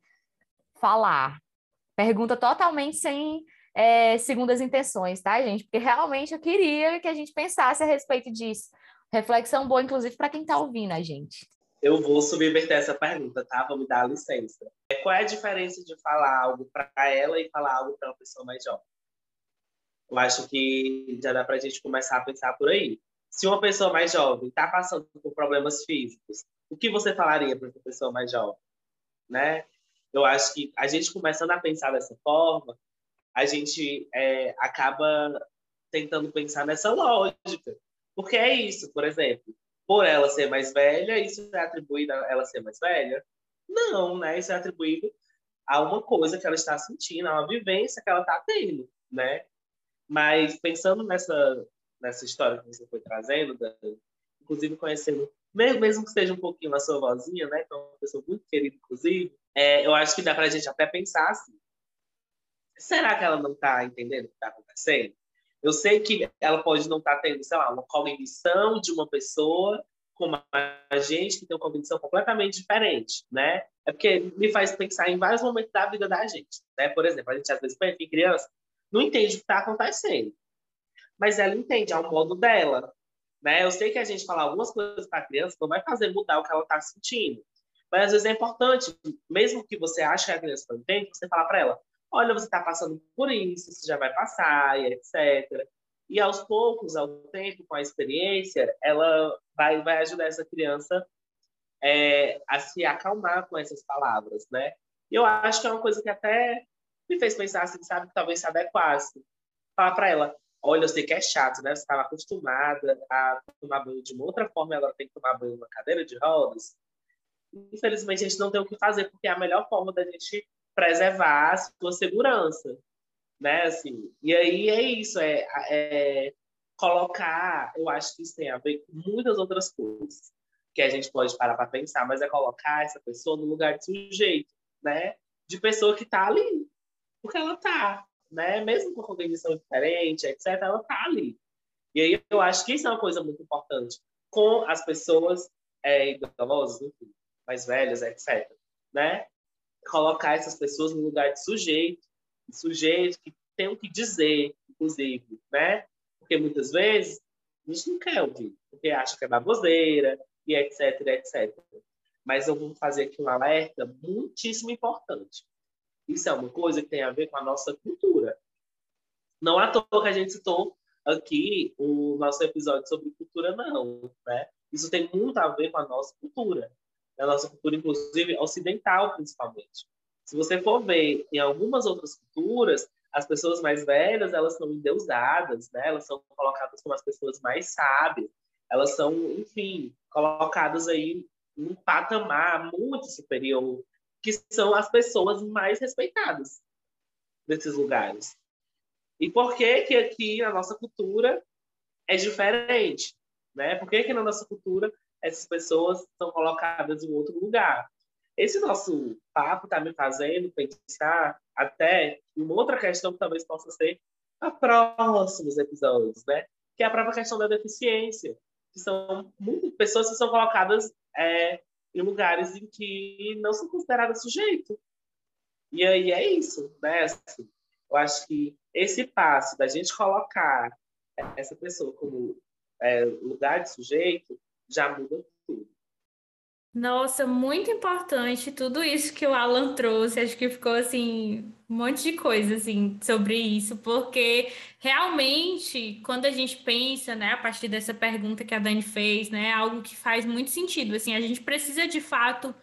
falar? Pergunta totalmente sem é, segundas intenções, tá, gente? Porque realmente eu queria que a gente pensasse a respeito disso. Reflexão boa, inclusive, para quem está ouvindo a gente. Eu vou subverter essa pergunta, tá? Vou me dar licença. Qual é a diferença de falar algo para ela e falar algo para uma pessoa mais jovem? Eu acho que já dá para a gente começar a pensar por aí. Se uma pessoa mais jovem está passando por problemas físicos, o que você falaria para uma pessoa mais jovem? Né? Eu acho que a gente começando a pensar dessa forma, a gente é, acaba tentando pensar nessa lógica. Porque é isso, por exemplo, por ela ser mais velha, isso é atribuído a ela ser mais velha? Não, né? Isso é atribuído a uma coisa que ela está sentindo, a uma vivência que ela está tendo, né? Mas pensando nessa nessa história que você foi trazendo, inclusive conhecendo mesmo que seja um pouquinho a sua vozinha, né, que é uma pessoa muito querida, inclusive, é, eu acho que dá para a gente até pensar assim, será que ela não está entendendo o que está acontecendo? Eu sei que ela pode não estar tá tendo, sei lá, uma cognição de uma pessoa com a gente que tem uma cognição completamente diferente, né? É porque me faz pensar em vários momentos da vida da gente, né? Por exemplo, a gente às vezes pensa em criança, não entende o que está acontecendo, mas ela entende ao modo dela, né? Eu sei que a gente falar algumas coisas para a criança não vai fazer mudar o que ela está sentindo. Mas às vezes é importante, mesmo que você ache que a criança não entende, você falar para ela: olha, você está passando por isso, isso já vai passar, e etc. E aos poucos, ao tempo, com a experiência, ela vai, vai ajudar essa criança é, a se acalmar com essas palavras, né? E eu acho que é uma coisa que até me fez pensar assim, sabe, talvez se adequasse. Falar para ela, olha, eu sei que é chato, né? Você estava acostumada a tomar banho de uma outra forma, ela tem que tomar banho numa cadeira de rodas. Infelizmente, a gente não tem o que fazer, porque é a melhor forma da gente preservar a sua segurança, né? Assim, e aí é isso, é, é colocar, eu acho que isso tem a ver com muitas outras coisas que a gente pode parar para pensar, mas é colocar essa pessoa no lugar de sujeito, né? De pessoa que está ali, porque ela está, né? Mesmo com cognição diferente, etc., ela está ali. E aí eu acho que isso é uma coisa muito importante com as pessoas é, idosas, enfim, mais velhas, etc. Né? Colocar essas pessoas no lugar de sujeito, de sujeito que tem o que dizer, inclusive, né? Porque muitas vezes a gente não quer ouvir, porque acha que é baboseira, e etc, etc. Mas eu vou fazer aqui um alerta muitíssimo importante. Isso é uma coisa que tem a ver com a nossa cultura. Não à toa que a gente citou aqui o nosso episódio sobre cultura, não. Né? Isso tem muito a ver com a nossa cultura. A nossa cultura, inclusive, ocidental, principalmente. Se você for ver em algumas outras culturas, as pessoas mais velhas, elas são endeusadas, né? Elas são colocadas como as pessoas mais sábias. Elas são, enfim, colocadas aí num patamar muito superior, que são as pessoas mais respeitadas nesses lugares. E por que que aqui na nossa cultura é diferente, né? Por que que na nossa cultura essas pessoas são colocadas em outro lugar? Esse nosso papo está me fazendo pensar até em uma outra questão que talvez possa ser a próximos episódios, né? Que é a própria questão da deficiência, que são muitas pessoas que são colocadas é, em lugares em que não são consideradas sujeito. E aí é isso, né? Assim, eu acho que esse passo da gente colocar essa pessoa como é, lugar de sujeito já muda tudo. Nossa, muito importante tudo isso que o Alan trouxe. Acho que ficou assim um monte de coisa assim sobre isso, porque realmente quando a gente pensa, né, a partir dessa pergunta que a Dani fez, né, é algo que faz muito sentido. Assim, a gente precisa de fato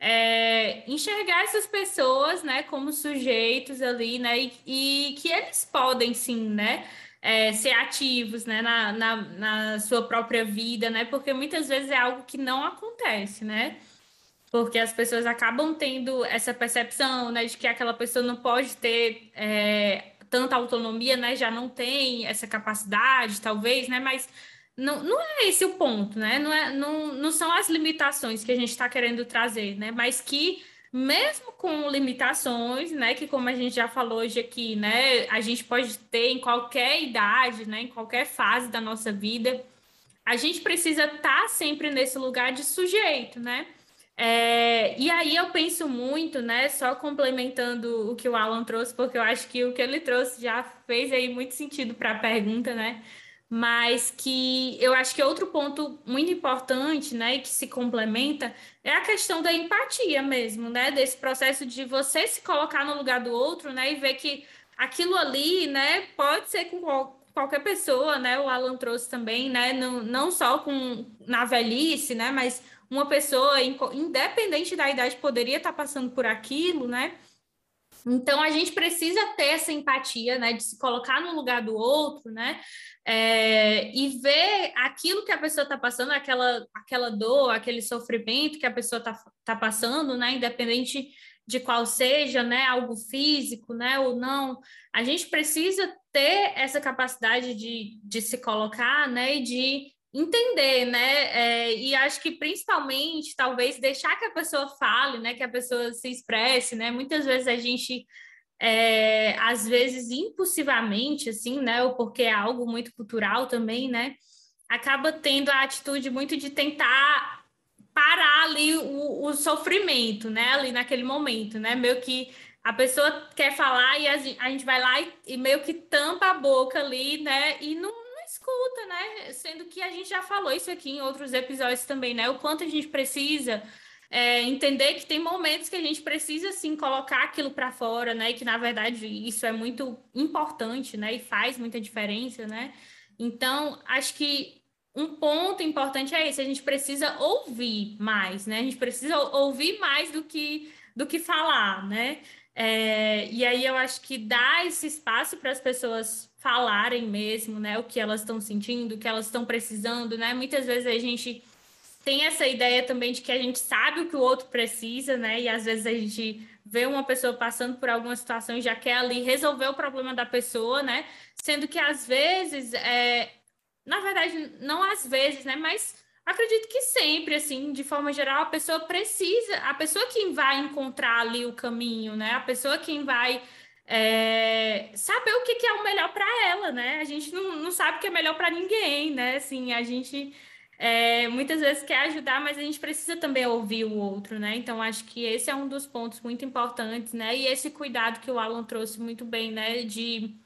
é, enxergar essas pessoas, né, como sujeitos ali, né, e, e que eles podem sim, né, é, ser ativos, né, na, na, na sua própria vida, né, porque muitas vezes é algo que não acontece, né, porque as pessoas acabam tendo essa percepção, né, de que aquela pessoa não pode ter é, tanta autonomia, né, já não tem essa capacidade, talvez, né, mas não, não é esse o ponto, né? Não, é, não, não são as limitações que a gente está querendo trazer, né? Mas que mesmo com limitações, né, que como a gente já falou hoje aqui, né, a gente pode ter em qualquer idade, né, em qualquer fase da nossa vida, a gente precisa estar tá sempre nesse lugar de sujeito, né? É, e aí eu penso muito, né, só complementando o que o Alan trouxe, porque eu acho que o que ele trouxe já fez aí muito sentido para a pergunta, né? Mas que eu acho que outro ponto muito importante, né, que se complementa, é a questão da empatia mesmo, né, desse processo de você se colocar no lugar do outro, né, e ver que aquilo ali, né, pode ser com qualquer pessoa, né, o Alan trouxe também, né, não, não só com na velhice, né, mas uma pessoa, independente da idade, poderia estar passando por aquilo, né, então a gente precisa ter essa empatia, né, de se colocar no lugar do outro, né, é, e ver aquilo que a pessoa está passando, aquela, aquela dor, aquele sofrimento que a pessoa está tá passando, né, independente de qual seja, né, algo físico, né, ou não, a gente precisa ter essa capacidade de, de se colocar, né, e de entender, né? É, e acho que principalmente, talvez, deixar que a pessoa fale, né? Que a pessoa se expresse, né? Muitas vezes a gente, é, às vezes, impulsivamente, assim, né? Ou porque é algo muito cultural também, né? Acaba tendo a atitude muito de tentar parar ali o, o sofrimento, né? Ali naquele momento, né? Meio que a pessoa quer falar e a, gente vai lá e, e meio que tampa a boca ali, né? E não escuta, né? Sendo que a gente já falou isso aqui em outros episódios também, né? O quanto a gente precisa é, entender que tem momentos que a gente precisa sim colocar aquilo para fora, né? E que na verdade isso é muito importante, né? E faz muita diferença, né? Então, acho que um ponto importante é esse: a gente precisa ouvir mais, né? A gente precisa ouvir mais do que do que falar, né? É, e aí eu acho que dá esse espaço para as pessoas falarem mesmo, né, o que elas estão sentindo, o que elas estão precisando, né? Muitas vezes a gente tem essa ideia também de que a gente sabe o que o outro precisa, né? E às vezes a gente vê uma pessoa passando por alguma situação e já quer ali resolver o problema da pessoa, né? Sendo que às vezes, é... na verdade, não às vezes, né? Mas acredito que sempre, assim, de forma geral, a pessoa precisa, a pessoa quem vai encontrar ali o caminho, né? A pessoa quem vai é, saber o que, que é o melhor para ela, né? A gente não, não sabe o que é melhor para ninguém, né? Assim, a gente é, muitas vezes quer ajudar, mas a gente precisa também ouvir o outro, né? Então, acho que esse é um dos pontos muito importantes, né? E esse cuidado que o Alan trouxe muito bem, né? De,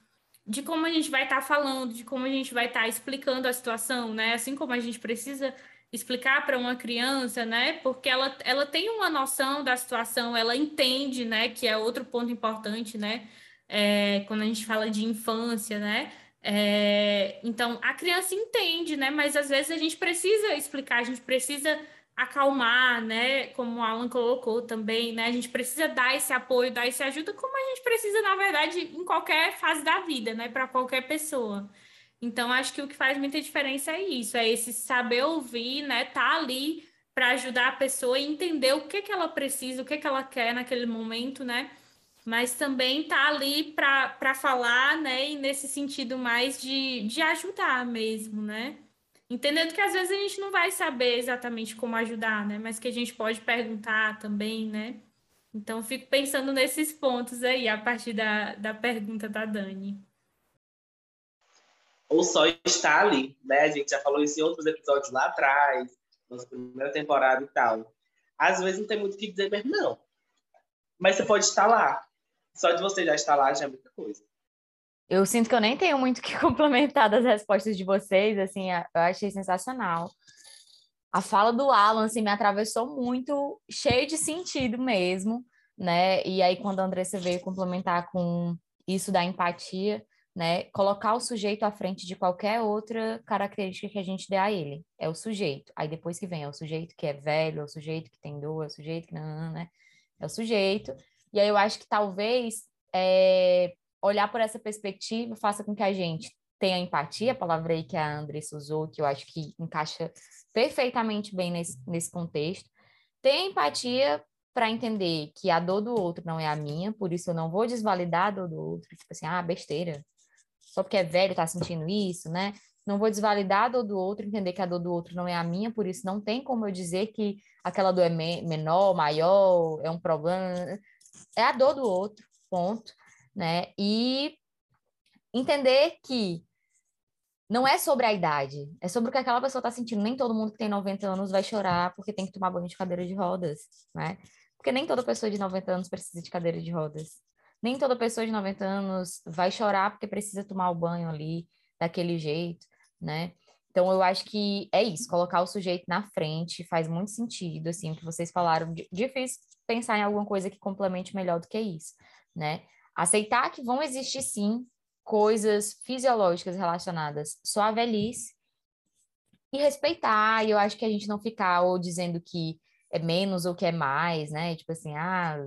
de como a gente vai estar tá falando, de como a gente vai estar tá explicando a situação, né? Assim como a gente precisa explicar para uma criança, né? Porque ela, ela tem uma noção da situação, ela entende, né? Que é outro ponto importante, né? É, quando a gente fala de infância, né? É, então, a criança entende, né? Mas às vezes a gente precisa explicar, a gente precisa acalmar, né? Como o Alan colocou também, né? A gente precisa dar esse apoio, dar essa ajuda, como a gente precisa, na verdade, em qualquer fase da vida, né? Para qualquer pessoa. Então, acho que o que faz muita diferença é isso, é esse saber ouvir, né? Tá ali para ajudar a pessoa e entender o que que ela precisa, o que que ela quer naquele momento, né? mas também tá ali para falar, né? E nesse sentido mais de, de ajudar mesmo, né? Entendendo que às vezes a gente não vai saber exatamente como ajudar, né? Mas que a gente pode perguntar também, né? Então, fico pensando nesses pontos aí, a partir da, da pergunta da Dani. Ou só estar ali, né? A gente já falou isso em outros episódios lá atrás, nossa primeira temporada e tal. Às vezes não tem muito o que dizer mesmo, não. Mas você pode estar lá, só de você já estar lá já é muita coisa. Eu sinto que eu nem tenho muito que complementar das respostas de vocês, assim, eu achei sensacional. A fala do Alan, assim, me atravessou muito, cheio de sentido mesmo, né? E aí, quando a Andressa veio complementar com isso da empatia, né? Colocar o sujeito à frente de qualquer outra característica que a gente dê a ele. É o sujeito. Aí depois que vem, é o sujeito que é velho, é o sujeito que tem dor, é o sujeito que não, né? É o sujeito. E aí eu acho que talvez é, olhar por essa perspectiva faça com que a gente tenha empatia, a palavra aí que a Andressa usou, que eu acho que encaixa perfeitamente bem nesse, nesse contexto. Ter empatia para entender que a dor do outro não é a minha, por isso eu não vou desvalidar a dor do outro, tipo assim, ah, besteira, só porque é velho tá sentindo isso, né? Não vou desvalidar a dor do outro, entender que a dor do outro não é a minha, por isso não tem como eu dizer que aquela dor é menor, maior, é um problema é a dor do outro, ponto, né? E entender que não é sobre a idade, é sobre o que aquela pessoa está sentindo. Nem todo mundo que tem 90 anos vai chorar porque tem que tomar banho de cadeira de rodas, né? Porque nem toda pessoa de 90 anos precisa de cadeira de rodas. Nem toda pessoa de 90 anos vai chorar porque precisa tomar o banho ali daquele jeito, né? Então, eu acho que é isso, colocar o sujeito na frente faz muito sentido, assim, o que vocês falaram. Difícil pensar em alguma coisa que complemente melhor do que isso, né? Aceitar que vão existir, sim, coisas fisiológicas relacionadas só à velhice e respeitar. E eu acho que a gente não ficar ou dizendo que é menos ou que é mais, né? Tipo assim, ah,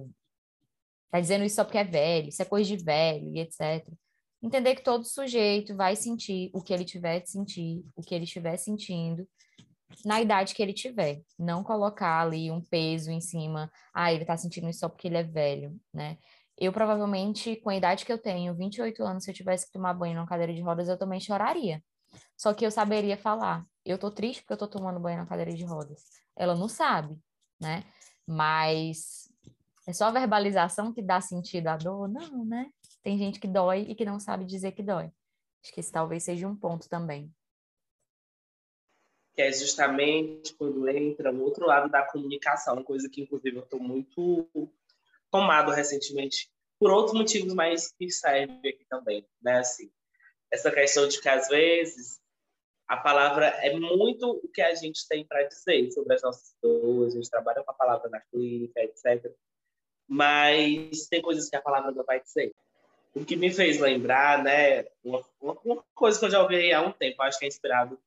tá dizendo isso só porque é velho, isso é coisa de velho e etc entender que todo sujeito vai sentir o que ele tiver de sentir, o que ele estiver sentindo, na idade que ele tiver. Não colocar ali um peso em cima, ah, ele tá sentindo isso só porque ele é velho, né? Eu provavelmente, com a idade que eu tenho, 28 anos, se eu tivesse que tomar banho numa cadeira de rodas, eu também choraria. Só que eu saberia falar, eu tô triste porque eu tô tomando banho na cadeira de rodas. Ela não sabe, né? Mas é só a verbalização que dá sentido à dor? Não, né? tem gente que dói e que não sabe dizer que dói. Acho que esse talvez seja um ponto também. Que é justamente quando entra o outro lado da comunicação, coisa que, inclusive, eu estou muito tomado recentemente, por outros motivos, mas que serve aqui também, né? Assim, essa questão de que, às vezes, a palavra é muito o que a gente tem para dizer sobre as nossas dores, a gente trabalha com a palavra na clínica, etc. Mas tem coisas que a palavra não vai dizer o que me fez lembrar, né, uma, uma, coisa que eu já ouvi há um tempo, acho que é inspirado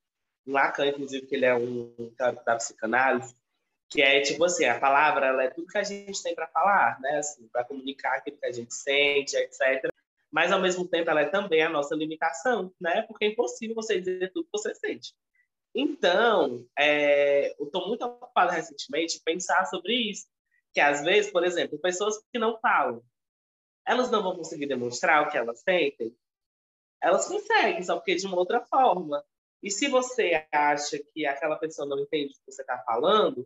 em Lacan, inclusive, que ele é um teórico da psicanálise, que é tipo assim, a palavra ela é tudo que a gente tem para falar, né, assim, para comunicar aquilo que a gente sente, etc. Mas ao mesmo tempo ela é também a nossa limitação, né, porque é impossível você dizer tudo que você sente. Então, é, eu estou muito ocupado recentemente em pensar sobre isso, que às vezes, por exemplo, pessoas que não falam, elas não vão conseguir demonstrar o que elas sentem? Elas conseguem, só porque de uma outra forma. E se você acha que aquela pessoa não entende o que você está falando,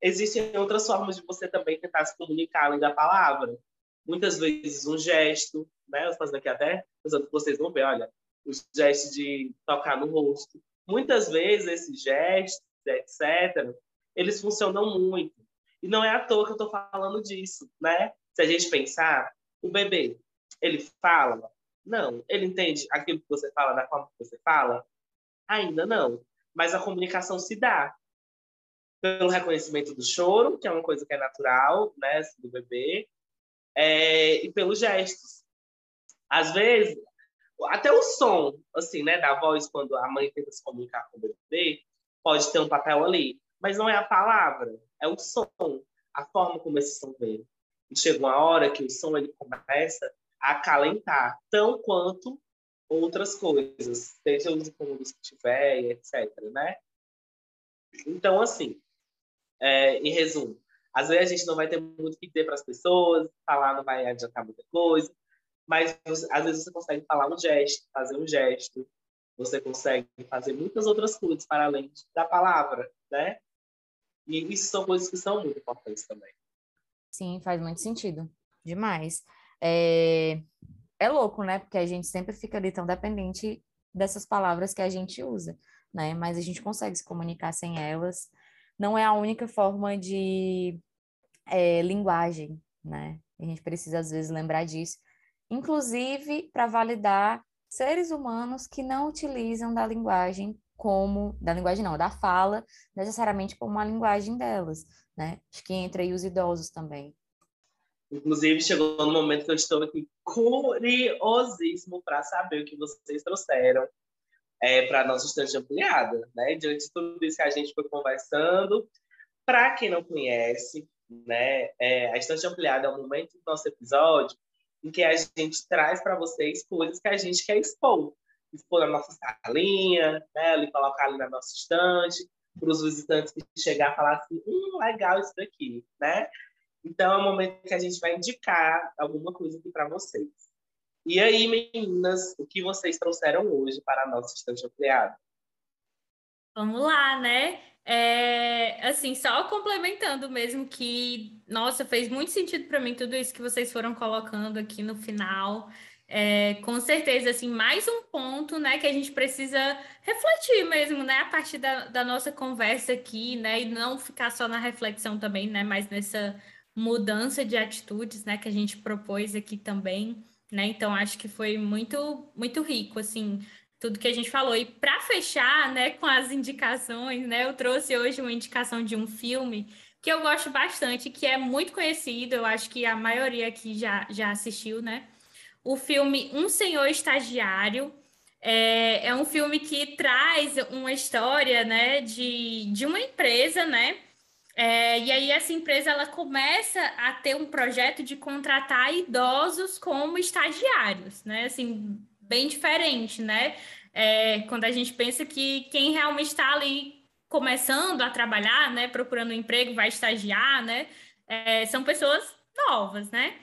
existem outras formas de você também tentar se comunicar além da palavra. muitas vezes um gesto, né? Eu fazendo aqui até, vocês vão ver, olha, o gesto de tocar no rosto. Muitas vezes esses gestos, etc., eles funcionam muito. E não é à toa que eu estou falando disso, né? Se a gente pensar, o bebê, ele fala? Não. Ele entende aquilo que você fala da forma que você fala? Ainda não. Mas a comunicação se dá pelo reconhecimento do choro, que é uma coisa que é natural, né, do bebê, é, e pelos gestos. Às vezes, até o som, assim, né, da voz, quando a mãe tenta se comunicar com o bebê, pode ter um papel ali. Mas não é a palavra, é o som, a forma como esse som vem. E chega uma hora que o som ele começa a acalentar, tão quanto outras coisas, seja os incômodos que tiver, etc, né? Então, assim, é, em resumo, às vezes a gente não vai ter muito o que dizer para as pessoas, falar não vai adiantar muita coisa, mas às vezes você consegue falar um gesto, fazer um gesto, você consegue fazer muitas outras coisas para além da palavra, né? E isso são coisas que são muito importantes também. Sim, faz muito sentido. Demais. É, é louco, né? Porque a gente sempre fica ali tão dependente dessas palavras que a gente usa, né? Mas a gente consegue se comunicar sem elas não é a única forma de é, linguagem, né? A gente precisa, às vezes, lembrar disso. Inclusive, para validar seres humanos que não utilizam da linguagem como, da linguagem não, da fala, necessariamente como uma linguagem delas, né? Acho que entra aí os idosos também. Inclusive, chegou no momento que eu estou aqui curiosíssimo para saber o que vocês trouxeram é, para nossa estante ampliada, né? Diante de tudo isso que a gente foi conversando, para quem não conhece, né, é, a estante ampliada é o momento do nosso episódio em que a gente traz para vocês coisas que a gente quer expor. Expor na nossa salinha, né, ali, colocar ali na nossa estante, para os visitantes que chegar falar assim, hum, legal isso daqui, né? Então, é o momento que a gente vai indicar alguma coisa aqui para vocês. E aí, meninas, o que vocês trouxeram hoje para a nossa estante ampliada? Vamos lá, né? É, assim, só complementando mesmo que, nossa, fez muito sentido para mim tudo isso que vocês foram colocando aqui no final. É, com certeza, assim, mais um ponto, né, que a gente precisa refletir mesmo, né, a partir da, da nossa conversa aqui, né, e não ficar só na reflexão também, né, mas nessa mudança de atitudes, né, que a gente propôs aqui também né? Então acho que foi muito muito rico assim tudo que a gente falou. E para fechar, né, com as indicações, né, eu trouxe hoje uma indicação de um filme que eu gosto bastante, que é muito conhecido, eu acho que a maioria aqui já, já assistiu, né? O filme Um Senhor Estagiário. É, é um filme que traz uma história, né, de, de uma empresa, né, é, e aí essa empresa ela começa a ter um projeto de contratar idosos como estagiários, né? Assim, bem diferente, né? É, quando a gente pensa que quem realmente está ali começando a trabalhar, né? Procurando um emprego, vai estagiar, né? É, são pessoas novas, né?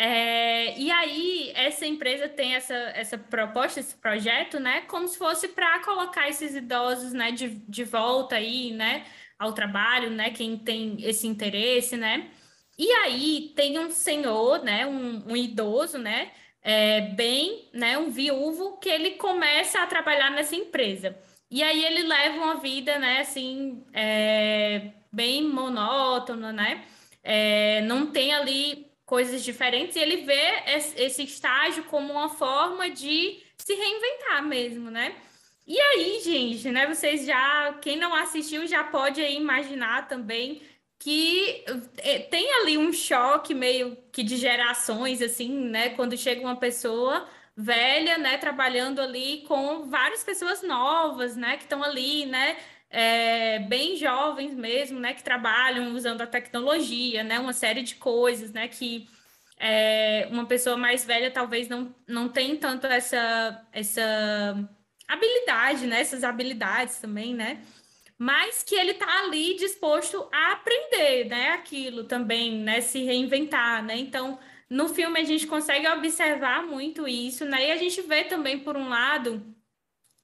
É, e aí, essa empresa tem essa, essa proposta, esse projeto, né? Como se fosse para colocar esses idosos né, de, de volta aí, né? ao trabalho, né? Quem tem esse interesse, né? E aí tem um senhor, né? Um, um idoso, né? É, bem, né? Um viúvo que ele começa a trabalhar nessa empresa. E aí ele leva uma vida, né? Assim, é, bem monótona, né? É, não tem ali coisas diferentes e ele vê esse estágio como uma forma de se reinventar mesmo, né? E aí, gente, né? Vocês já, quem não assistiu já pode imaginar também que eh, tem ali um choque meio que de gerações, assim, né? Quando chega uma pessoa velha, né, trabalhando ali com várias pessoas novas, né, que estão ali, né, é, bem jovens mesmo, né, que trabalham usando a tecnologia, né, uma série de coisas, né, que é, uma pessoa mais velha talvez não, não tem tanto essa, essa habilidade, né? Essas habilidades também, né? Mas que ele tá ali disposto a aprender, né? Aquilo também, né? Se reinventar, né? Então, no filme a gente consegue observar muito isso, né? E a gente vê também, por um lado,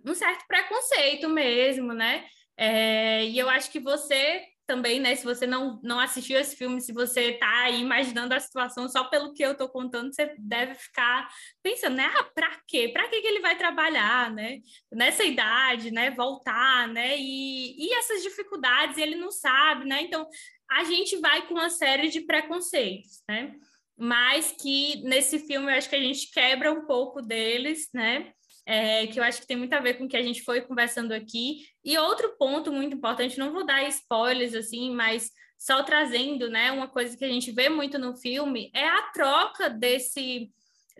um certo preconceito mesmo, né? É, e eu acho que você também, né? Se você não, não assistiu esse filme, se você está aí imaginando a situação só pelo que eu estou contando, você deve ficar pensando, né? Ah, para quê? Para que, que ele vai trabalhar, né? Nessa idade, né? Voltar, né? E, e essas dificuldades ele não sabe, né? Então, a gente vai com uma série de preconceitos, né? Mas que nesse filme eu acho que a gente quebra um pouco deles, né? É, que eu acho que tem muito a ver com o que a gente foi conversando aqui. E outro ponto muito importante, não vou dar spoilers assim, mas só trazendo, né, uma coisa que a gente vê muito no filme é a troca desse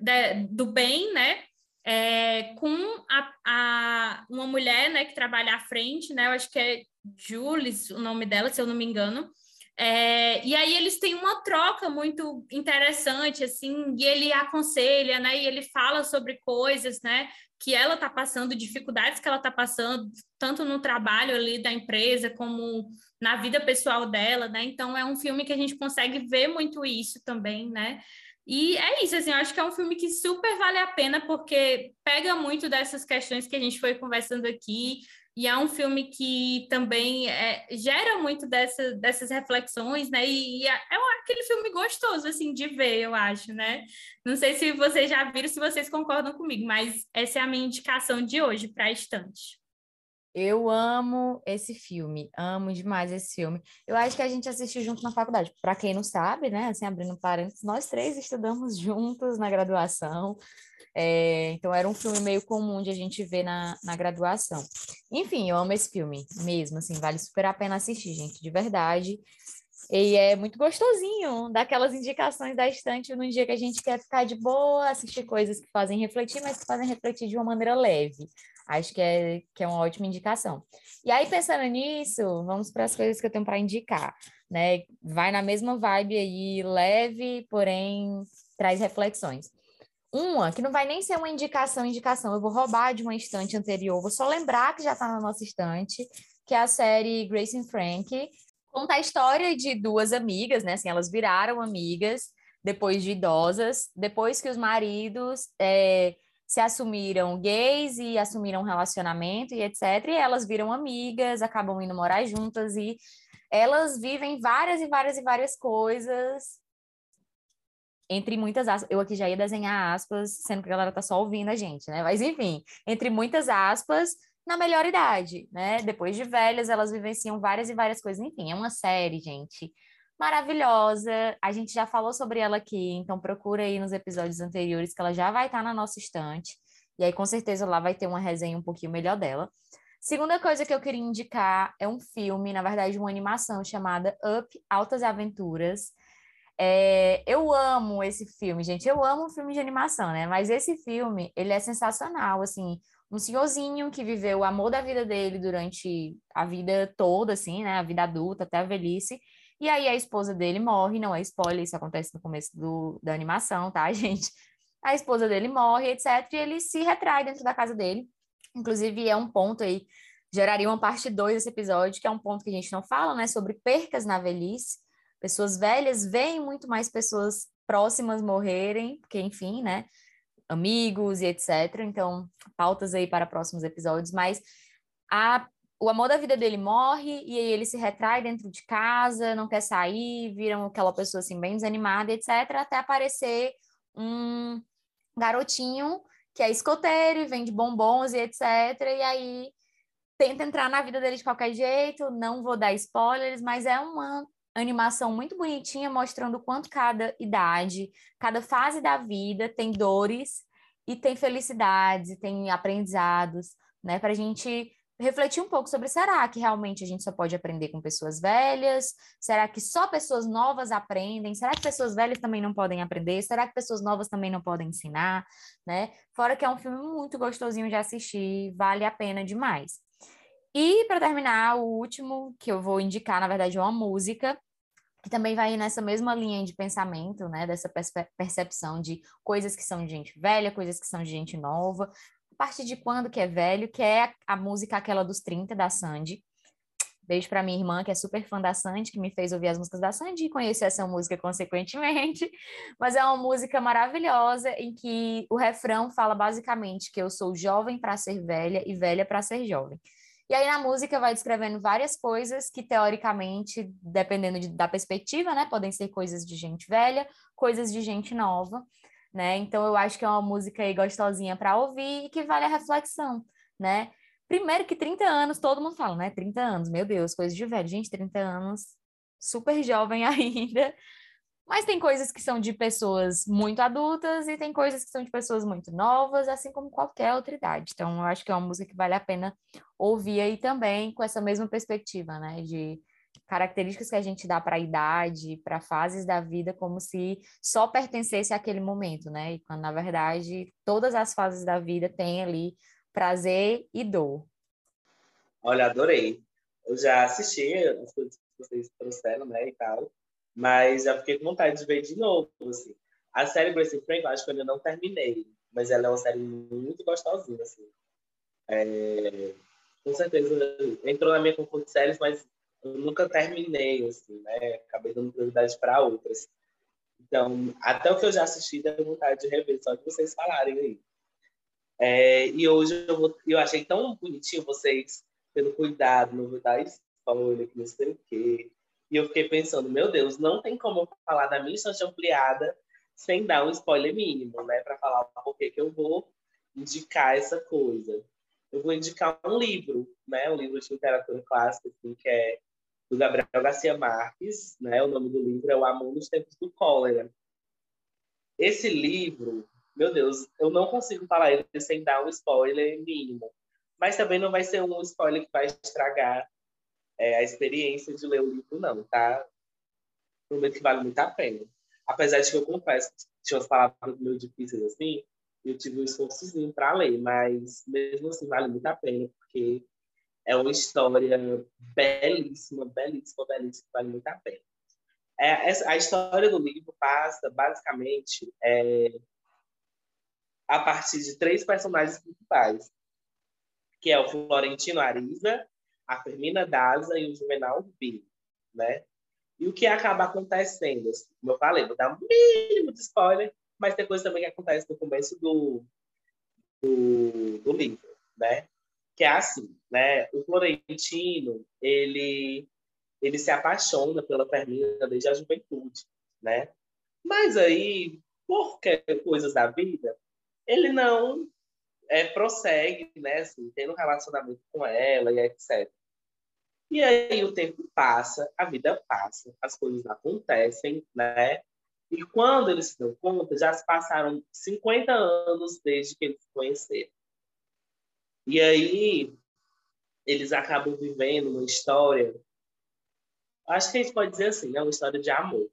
de, do bem, né, é, com a, a, uma mulher, né, que trabalha à frente, né, eu acho que é Jules, o nome dela, se eu não me engano, é, e aí eles têm uma troca muito interessante, assim, e ele aconselha, né? E ele fala sobre coisas, né? Que ela está passando, dificuldades que ela está passando, tanto no trabalho ali da empresa, como na vida pessoal dela, né? Então é um filme que a gente consegue ver muito isso também, né? E é isso, assim, eu acho que é um filme que super vale a pena, porque pega muito dessas questões que a gente foi conversando aqui, e é um filme que também é, gera muito dessa, dessas reflexões, né? E, e é, é aquele filme gostoso, assim, de ver, eu acho, né? Não sei se vocês já viram, se vocês concordam comigo, mas essa é a minha indicação de hoje para a estante. Eu amo esse filme, amo demais esse filme. Eu acho que a gente assistiu junto na faculdade. Para quem não sabe, né? Assim, abrindo parênteses, nós três estudamos juntos na graduação. É, então era um filme meio comum de a gente ver na, na graduação. Enfim, eu amo esse filme mesmo, assim, vale super a pena assistir, gente, de verdade. E é muito gostosinho, daquelas indicações da estante no dia que a gente quer ficar de boa, assistir coisas que fazem refletir, mas que fazem refletir de uma maneira leve. Acho que é, que é uma ótima indicação. E aí, pensando nisso, vamos para as coisas que eu tenho para indicar, né? Vai na mesma vibe aí, leve, porém traz reflexões. Uma que não vai nem ser uma indicação, indicação. Eu vou roubar de uma estante anterior, vou só lembrar que já está na nossa estante, que é a série Grace and Frank. Conta a história de duas amigas, né? Assim, elas viraram amigas depois de idosas, depois que os maridos é, se assumiram gays e assumiram um relacionamento e etc. E elas viram amigas, acabam indo morar juntas e elas vivem várias e várias e várias coisas entre muitas aspas, eu aqui já ia desenhar aspas, sendo que a galera tá só ouvindo a gente, né? Mas enfim, entre muitas aspas, na melhor idade, né? Depois de velhas, elas vivenciam várias e várias coisas. Enfim, é uma série, gente, maravilhosa. A gente já falou sobre ela aqui, então procura aí nos episódios anteriores que ela já vai estar tá na nossa estante. E aí, com certeza, lá vai ter uma resenha um pouquinho melhor dela. Segunda coisa que eu queria indicar é um filme, na verdade, uma animação chamada Up Altas Aventuras. É, eu amo esse filme, gente. Eu amo filme de animação, né? Mas esse filme, ele é sensacional, assim. Um senhorzinho que viveu o amor da vida dele durante a vida toda, assim, né? A vida adulta até a velhice. E aí a esposa dele morre, não é spoiler, isso acontece no começo do, da animação, tá, gente? A esposa dele morre, etc. E ele se retrai dentro da casa dele. Inclusive, é um ponto aí, geraria uma parte 2 desse episódio, que é um ponto que a gente não fala, né? Sobre percas na velhice Pessoas velhas veem muito mais pessoas próximas morrerem, porque, enfim, né? Amigos e etc. Então, pautas aí para próximos episódios, mas a, o amor da vida dele morre e aí ele se retrai dentro de casa, não quer sair, viram aquela pessoa assim bem desanimada, etc. Até aparecer um garotinho que é escoteiro e vende bombons e etc. E aí tenta entrar na vida dele de qualquer jeito, não vou dar spoilers, mas é uma animação muito bonitinha mostrando quanto cada idade, cada fase da vida tem dores e tem felicidades e tem aprendizados, né? Para a gente refletir um pouco sobre será que realmente a gente só pode aprender com pessoas velhas? Será que só pessoas novas aprendem? Será que pessoas velhas também não podem aprender? Será que pessoas novas também não podem ensinar? Né? Fora que é um filme muito gostosinho de assistir, vale a pena demais. E para terminar, o último que eu vou indicar, na verdade, é uma música que também vai nessa mesma linha de pensamento, né, dessa percepção de coisas que são de gente velha, coisas que são de gente nova. A partir de quando que é velho, que é a música aquela dos 30 da Sandy. Beijo para minha irmã, que é super fã da Sandy, que me fez ouvir as músicas da Sandy e conhecer essa música consequentemente. Mas é uma música maravilhosa em que o refrão fala basicamente que eu sou jovem para ser velha e velha para ser jovem. E aí na música vai descrevendo várias coisas que, teoricamente, dependendo de, da perspectiva, né, podem ser coisas de gente velha, coisas de gente nova, né? Então eu acho que é uma música aí gostosinha para ouvir e que vale a reflexão, né? Primeiro que 30 anos, todo mundo fala, né? 30 anos, meu Deus, coisa de velho. Gente, 30 anos, super jovem ainda. Mas tem coisas que são de pessoas muito adultas e tem coisas que são de pessoas muito novas, assim como qualquer outra idade. Então, eu acho que é uma música que vale a pena ouvir aí também com essa mesma perspectiva, né? De características que a gente dá para a idade, para fases da vida, como se só pertencesse àquele momento, né? E quando, na verdade, todas as fases da vida têm ali prazer e dor. Olha, adorei. Eu já assisti as coisas que vocês trouxeram, né, e tal, mas já fiquei com vontade de ver de novo, assim. A série Grace Frank, eu acho que eu ainda não terminei, mas ela é uma série muito gostosinha, assim. É... Com certeza entrou na minha conforto de séries, mas eu nunca terminei, assim, né? Acabei dando prioridade para outras. Então, até o que eu já assisti, deu vontade de rever, só de vocês falarem aí. É, e hoje eu, vou, eu achei tão bonitinho vocês pelo cuidado, não vou dar spoiler, que não sei o quê. E eu fiquei pensando, meu Deus, não tem como falar da minha instância ampliada sem dar um spoiler mínimo, né? Para falar por que eu vou indicar essa coisa. Eu vou indicar um livro, né? Um livro de literatura clássica, assim, que é do Gabriel Garcia Marques, né? O nome do livro é O Amor nos Tempos do Cólera. Esse livro, meu Deus, eu não consigo falar ele sem dar um spoiler mínimo. Mas também não vai ser um spoiler que vai estragar é, a experiência de ler o livro, não, tá? Prometo que vale muito a pena. Apesar de que eu confesso que tinha umas palavras meio difíceis assim, eu tive um esforçozinho para ler, mas mesmo assim vale muito a pena, porque é uma história belíssima, belíssima, belíssima, vale muito a pena. É, a história do livro passa, basicamente, é, a partir de três personagens principais, que é o Florentino Ariza, a Fermina Daza e o Juvenal B, né? E o que acaba acontecendo, assim, como eu falei, vou dar um mínimo de spoiler, mas tem coisa também que acontece no começo do, do, do livro, né? Que é assim, né? O Florentino, ele, ele se apaixona pela Fermina desde a juventude, né? Mas aí, por coisas da vida, ele não é, prossegue, né, assim, tendo um relacionamento com ela e etc. E aí o tempo passa, a vida passa, as coisas acontecem, né? E quando eles se dão conta, já se passaram 50 anos desde que eles se conheceram. E aí eles acabam vivendo uma história, acho que a gente pode dizer assim, é uma história de amor.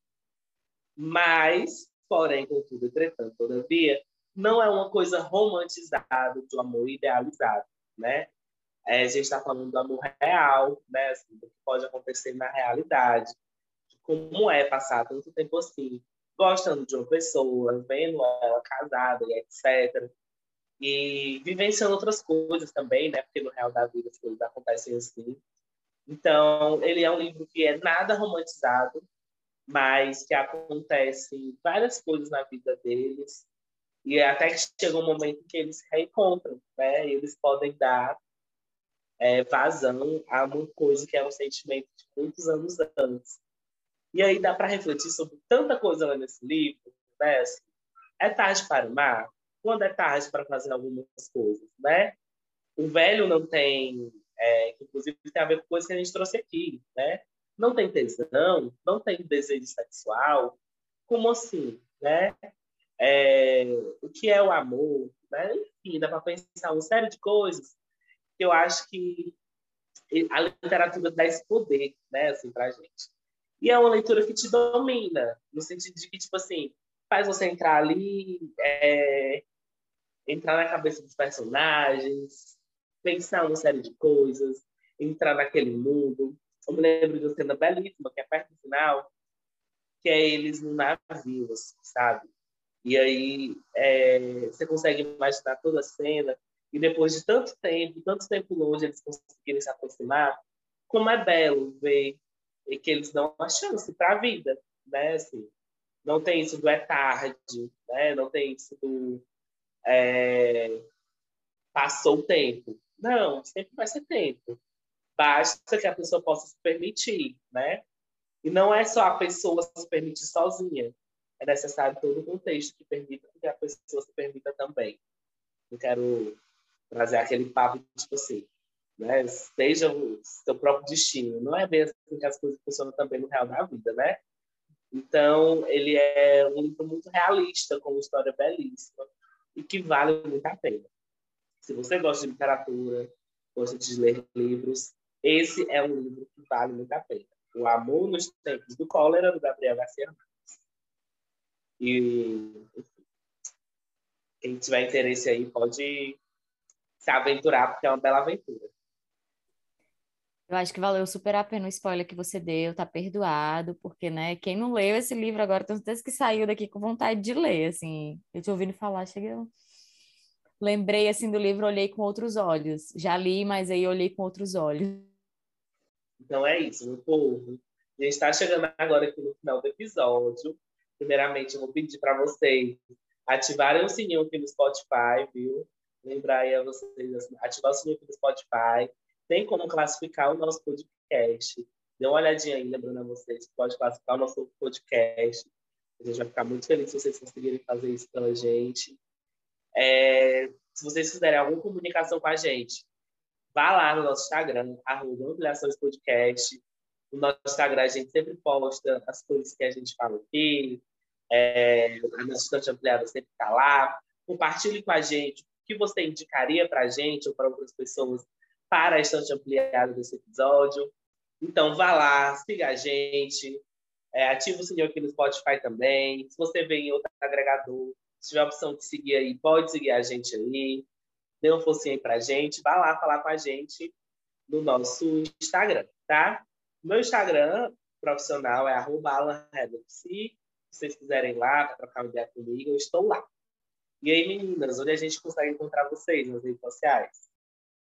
Mas, porém, contudo, entretanto, todavia, não é uma coisa romantizada do amor idealizado, né? É, a gente está falando do amor real, né? Assim, do que pode acontecer na realidade, de como é passar tanto tempo assim, gostando de uma pessoa, vendo ela casada e etc. E vivenciando outras coisas também, né? Porque no real da vida as coisas acontecem assim. Então, ele é um livro que é nada romantizado, mas que acontecem várias coisas na vida deles e até que chega um momento que eles se reencontram, né? E eles podem dar é, vazão a uma coisa que é um sentimento de muitos anos antes. E aí dá para refletir sobre tanta coisa lá nesse livro, né? Assim, é tarde para amar? Quando é tarde para fazer algumas coisas, né? O velho não tem, é, inclusive tem a ver com coisas que a gente trouxe aqui, né? Não tem tesão, não tem desejo sexual. Como assim, né? É, o que é o amor, né? enfim, dá para pensar uma série de coisas que eu acho que a literatura dá esse poder, né, assim, para gente. E é uma leitura que te domina, no sentido de que, tipo assim, faz você entrar ali, é, entrar na cabeça dos personagens, pensar uma série de coisas, entrar naquele mundo. Eu me lembro de uma cena belíssima, que é perto do final, que é eles no navio, assim, sabe? E aí é, você consegue imaginar toda a cena. E depois de tanto tempo, tanto tempo longe, eles conseguirem se aproximar, como é belo ver que eles dão uma chance para a vida, né? Assim, não tem isso do é tarde, né? Não tem isso do é, passou o tempo, Não, sempre vai ser tempo. Basta que a pessoa possa se permitir, né? E não é só a pessoa se permitir sozinha. É necessário todo o contexto que permita que a pessoa se permita também. Eu quero trazer aquele papo tipo assim, né? Seja o seu próprio destino. Não é bem assim que as coisas funcionam também no real da vida, né? Então, ele é um livro muito realista, com uma história belíssima e que vale muito a pena. Se você gosta de literatura, gosta de ler livros, esse é um livro que vale muito a pena. O Amor nos Tempos do Cólera, do Gabriel Garcia Marques. E quem tiver interesse aí pode se aventurar, porque é uma bela aventura. Eu acho que valeu super a pena o spoiler que você deu, tá perdoado, porque, né, quem não leu esse livro agora, tem certeza que saiu daqui com vontade de ler, assim. Eu te ouvindo falar, cheguei. Lembrei, assim, do livro, olhei com outros olhos. Já li, mas aí olhei com outros olhos. Então é isso, meu povo. A gente está chegando agora aqui no final do episódio. Primeiramente, eu vou pedir para vocês ativarem o sininho aqui no Spotify, viu? Lembrar aí a vocês, assim, ativar o sininho aqui no Spotify tem como classificar o nosso podcast. Dê uma olhadinha aí, lembrando a vocês, pode classificar o nosso podcast. A gente vai ficar muito feliz se vocês conseguirem fazer isso pela gente. É, se vocês fizerem alguma comunicação com a gente, vá lá no nosso Instagram, arroba Ampliações Podcast. No nosso Instagram a gente sempre posta as coisas que a gente fala aqui. É, a nossa estante ampliada sempre está lá. Compartilhe com a gente o que você indicaria para a gente ou para outras pessoas para a estante ampliada desse episódio. Então, vá lá, siga a gente, é, ativa o sininho aqui no Spotify também. Se você vem em outro agregador, se tiver a opção de seguir aí, pode seguir a gente aí. Dê um focinho aí pra gente. Vá lá falar com a gente no nosso Instagram, tá? Meu Instagram profissional é arroba Se vocês quiserem ir lá para trocar uma ideia comigo, eu estou lá. E aí, meninas, onde a gente consegue encontrar vocês nas redes sociais?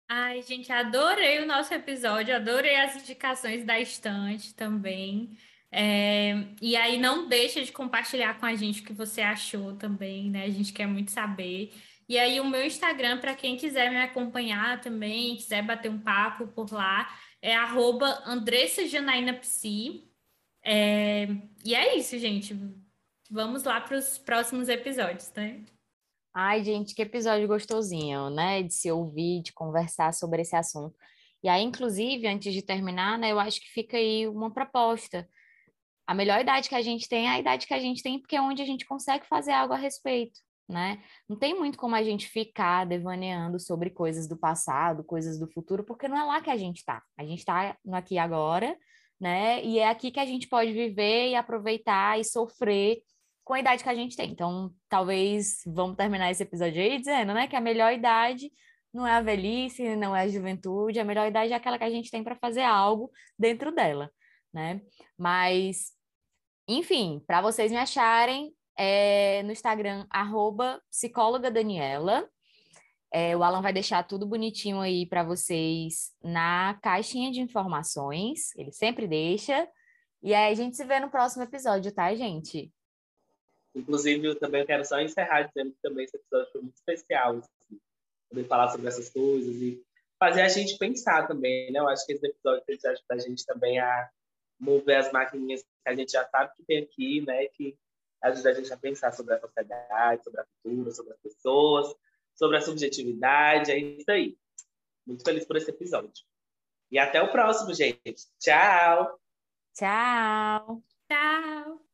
Ai, gente, adorei o nosso episódio, adorei as indicações da estante também. É, e aí não deixa de compartilhar com a gente o que você achou também, né? A gente quer muito saber. E aí o meu Instagram, para quem quiser me acompanhar também, quiser bater um papo por lá, é arroba É, e é isso, gente. Vamos lá para os próximos episódios, né? Ai, gente, que episódio gostosinho, né? De se ouvir, de conversar sobre esse assunto. E aí, inclusive, antes de terminar, né, eu acho que fica aí uma proposta. A melhor idade que a gente tem é a idade que a gente tem, porque é onde a gente consegue fazer algo a respeito, né? Não tem muito como a gente ficar devaneando sobre coisas do passado, coisas do futuro, porque não é lá que a gente está. A gente está no aqui agora, né? E é aqui que a gente pode viver e aproveitar e sofrer com a idade que a gente tem. Então, talvez vamos terminar esse episódio aí dizendo, né, que a melhor idade não é a velhice, não é a juventude, a melhor idade é aquela que a gente tem para fazer algo dentro dela, né? Mas, enfim, para vocês me acharem, é no Instagram, arroba psicóloga Daniela. É, o Alan vai deixar tudo bonitinho aí para vocês na caixinha de informações, ele sempre deixa. E aí a gente se vê no próximo episódio, tá, gente? Inclusive, eu também quero só encerrar dizendo que também esse episódio foi muito especial, assim, poder falar sobre essas coisas e fazer a gente pensar também, né? Eu acho que esse episódio ajudar a gente também a mover as maquininhas que a gente já sabe que tem aqui, né? Que ajuda a gente a pensar sobre a sociedade, sobre a cultura, sobre as pessoas, sobre a subjetividade, é isso aí. Muito feliz por esse episódio. E até o próximo, gente. Tchau! Tchau! Tchau!